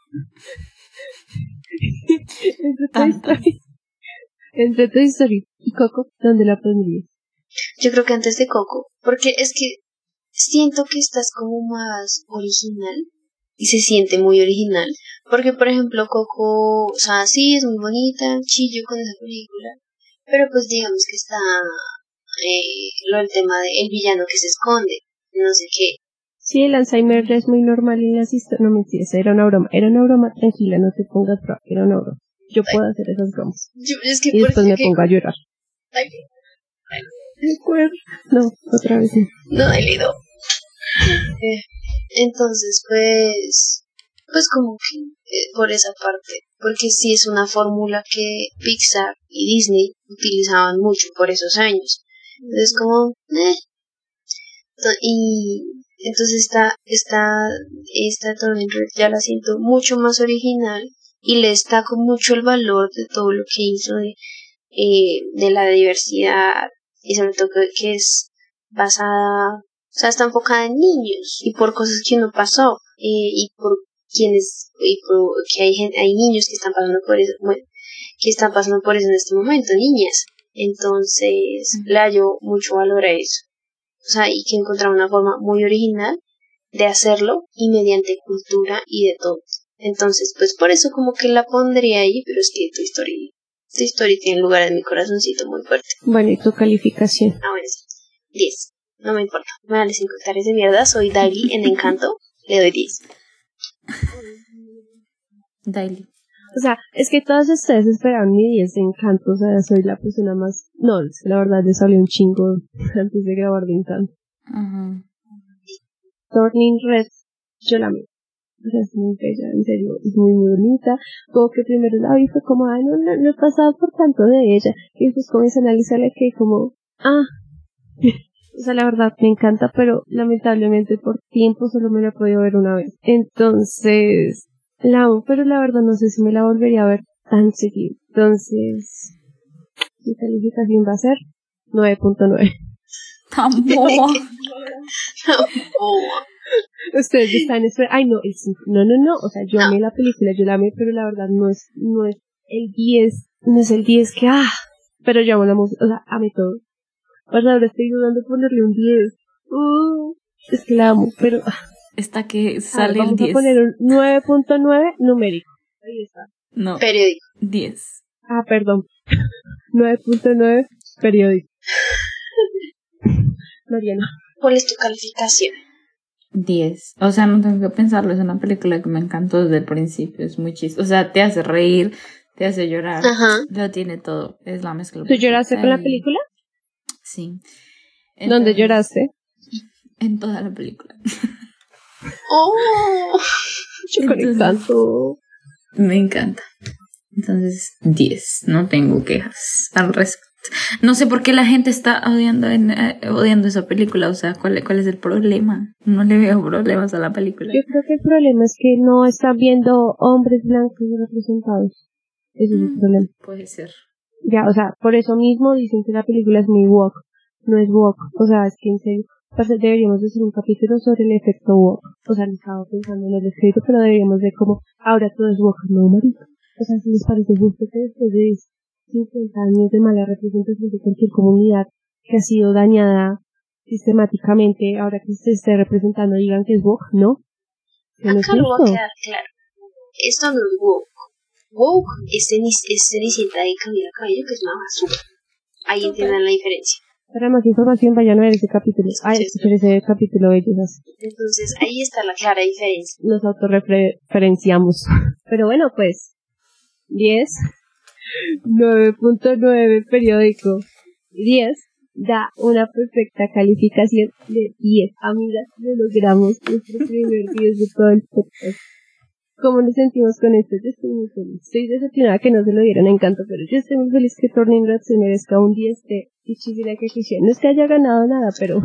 entre, Toy Tantas. Story, entre Toy Story y Coco, ¿dónde la pondrías? Yo creo que antes de Coco. Porque es que siento que esta es como más original. Y se siente muy original. Porque, por ejemplo, Coco, o sea, sí, es muy bonita, chillo con esa película. Pero pues digamos que está eh, lo del tema del villano que se esconde. No sé qué. Sí, el Alzheimer ya es muy normal en las historias. No mentiras, era una broma. Era una broma, tranquila, no te pongas. Era una broma. Yo puedo hacer esas bromas. Yo, es que Y después me que- pongo a llorar. Ay, ¿De acuerdo? No, otra vez no. No, he leído. Eh, entonces, pues, pues como que eh, por esa parte, porque sí es una fórmula que Pixar y Disney utilizaban mucho por esos años. Entonces, como, eh. Y entonces esta, esta, esta Red ya la siento mucho más original y le destaco mucho el valor de todo lo que hizo de, eh, de la diversidad y sobre todo que es basada, o sea, está enfocada en niños y por cosas que uno pasó eh, y por quienes, y por que hay, hay niños que están pasando por eso, bueno, que están pasando por eso en este momento, niñas. Entonces, le hallo mucho valor a eso. O sea, y que encontrar una forma muy original de hacerlo y mediante cultura y de todo. Entonces, pues por eso como que la pondría ahí, pero es que tu historia, tu historia tiene lugar en mi corazoncito muy fuerte. Bueno, ¿y tu calificación? Ah, bueno, sí. 10. No me importa. Me vale 5 hectáreas de mierda. Soy Daily en Encanto. Le doy 10. Daily. O sea, es que todas ustedes esperaban mi 10 de encanto. O sea, soy la persona más. No, la verdad le salió un chingo antes de grabar de encanto. Ajá. Turning Red, yo la amé. O sea, es muy bella, en serio, es muy, muy bonita. Como que primero la vi fue como, ay, no, no, no he pasado por tanto de ella. Y después comencé a analizarla que como, ah. o sea, la verdad me encanta, pero lamentablemente por tiempo solo me la he podido ver una vez. Entonces, la amo, pero la verdad no sé si me la volvería a ver tan seguido. Entonces, mi calificación va a ser 9.9. Tampoco. Oh, Ustedes están esperando. Ay, no, el cinco. No, no, no. O sea, yo No. amé la película, yo la amé, pero la verdad no es, no es el 10. No es el 10 que, ah. Pero yo amo la música, o sea, amé todo. Pues ahora estoy dudando de ponerle un 10. Uh, es que la amo, pero. ah, Esta que a ver, sale el vamos 10. a poner un 9.9 numérico. Ahí está. No, periódico. 10. Ah, perdón. 9.9 periódico. Mariana. ¿Cuál es tu calificación? 10. O sea, no tengo que pensarlo. Es una película que me encantó desde el principio. Es muy chistoso. O sea, te hace reír, te hace llorar. Ajá. Lo tiene todo. Es la mezcla. ¿Tú lloraste con la película? Sí. ¿Dónde lloraste? En toda la película. Oh, Yo Encanto. Me encanta. Entonces, 10. No tengo quejas al respecto. No sé por qué la gente está odiando, en, eh, odiando esa película. O sea, ¿cuál, ¿cuál es el problema? No le veo problemas a la película. Yo creo que el problema es que no están viendo hombres blancos representados. Ese es el Mm. problema. Puede ser. Ya, o sea, por eso mismo dicen que la película es muy woke. No es woke. O sea, es que en serio, deberíamos hacer un capítulo sobre el efecto woke. O sea, no estaba pensando en el escrito, pero deberíamos de como, ahora todo es woke, no, marica. O sea, si les parece justo que después de 50 años de mala representación de cualquier comunidad que ha sido dañada sistemáticamente, ahora que se esté representando, digan que es woke, ¿no? Que no acá lo va a justo. quedar claro. Esto no es woke. Woke es, es Cenicienta de Camila Cabello, que es una basura. ahí Total. entiendan la diferencia. Para más información vayan a ver ese capítulo. Escuchar ese capítulo de ellos. Entonces ahí está la clara diferencia. Nos autorreferenciamos. Pero bueno, pues 10, 9.9 periódico 10 da una perfecta calificación de 10. Amigas, lo logramos nuestro primer 10 de todo el podcast. ¿Cómo nos sentimos con esto? Yo estoy muy feliz. Estoy decepcionada que no se lo dieron encanto, pero yo estoy muy feliz que Turning Red se merezca un 10 de Ichizira Kekishe. No es que haya ganado nada, pero,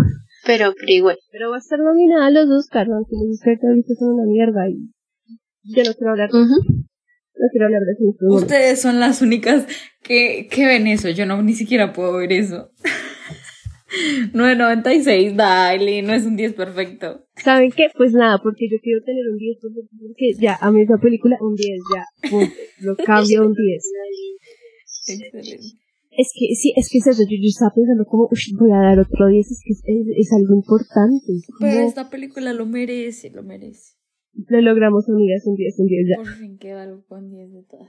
Pero, pero igual. pero va a estar nominada a los Oscars, aunque los Oscars ahorita son una mierda y yo no quiero hablar, no quiero hablar de eso. Ustedes son las únicas que, que ven eso. Yo no ni siquiera puedo ver eso. 9.96, dale, no es un 10 perfecto. ¿Saben qué? Pues nada, porque yo quiero tener un 10, porque porque ya, a mí esa película, un 10, ya, punto. Lo cambio a un 10. Excelente. Es que, sí, es que es eso, yo, yo estaba pensando como, uy, voy a dar otro 10, es que es, es, es algo importante. es como, Pero esta película lo merece, lo merece. lo logramos, amigas, un 10, un 10, ya. Por fin queda algo con 10 de todas.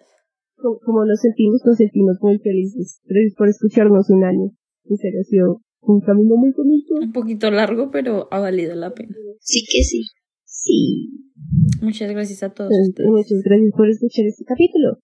Como, como nos sentimos, nos sentimos muy felices. Gracias por escucharnos un año. En serio, ha sido un camino muy bonito. Un poquito largo, pero ha valido la pena. Sí que sí. Sí. Muchas gracias a todos Entonces, ustedes. muchas gracias por escuchar este capítulo.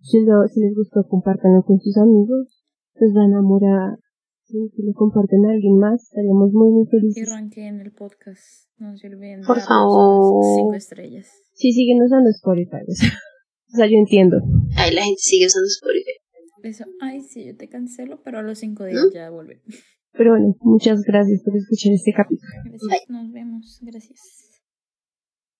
Si, lo- si les gustó, compártanlo con sus amigos. Les dan amor a... Si, si lo comparten a alguien más, estaríamos muy, muy Y felices. ranqueen el podcast. No se olviden. Por favor. Cinco estrellas. Sí, siguen usando Spotify. O sea, o sea, yo entiendo. Ahí la gente sigue usando Spotify. Eso, ay, sí, yo te cancelo, pero a los cinco días ya vuelve. Pero bueno, muchas gracias por escuchar este capítulo. Gracias, nos vemos. Gracias.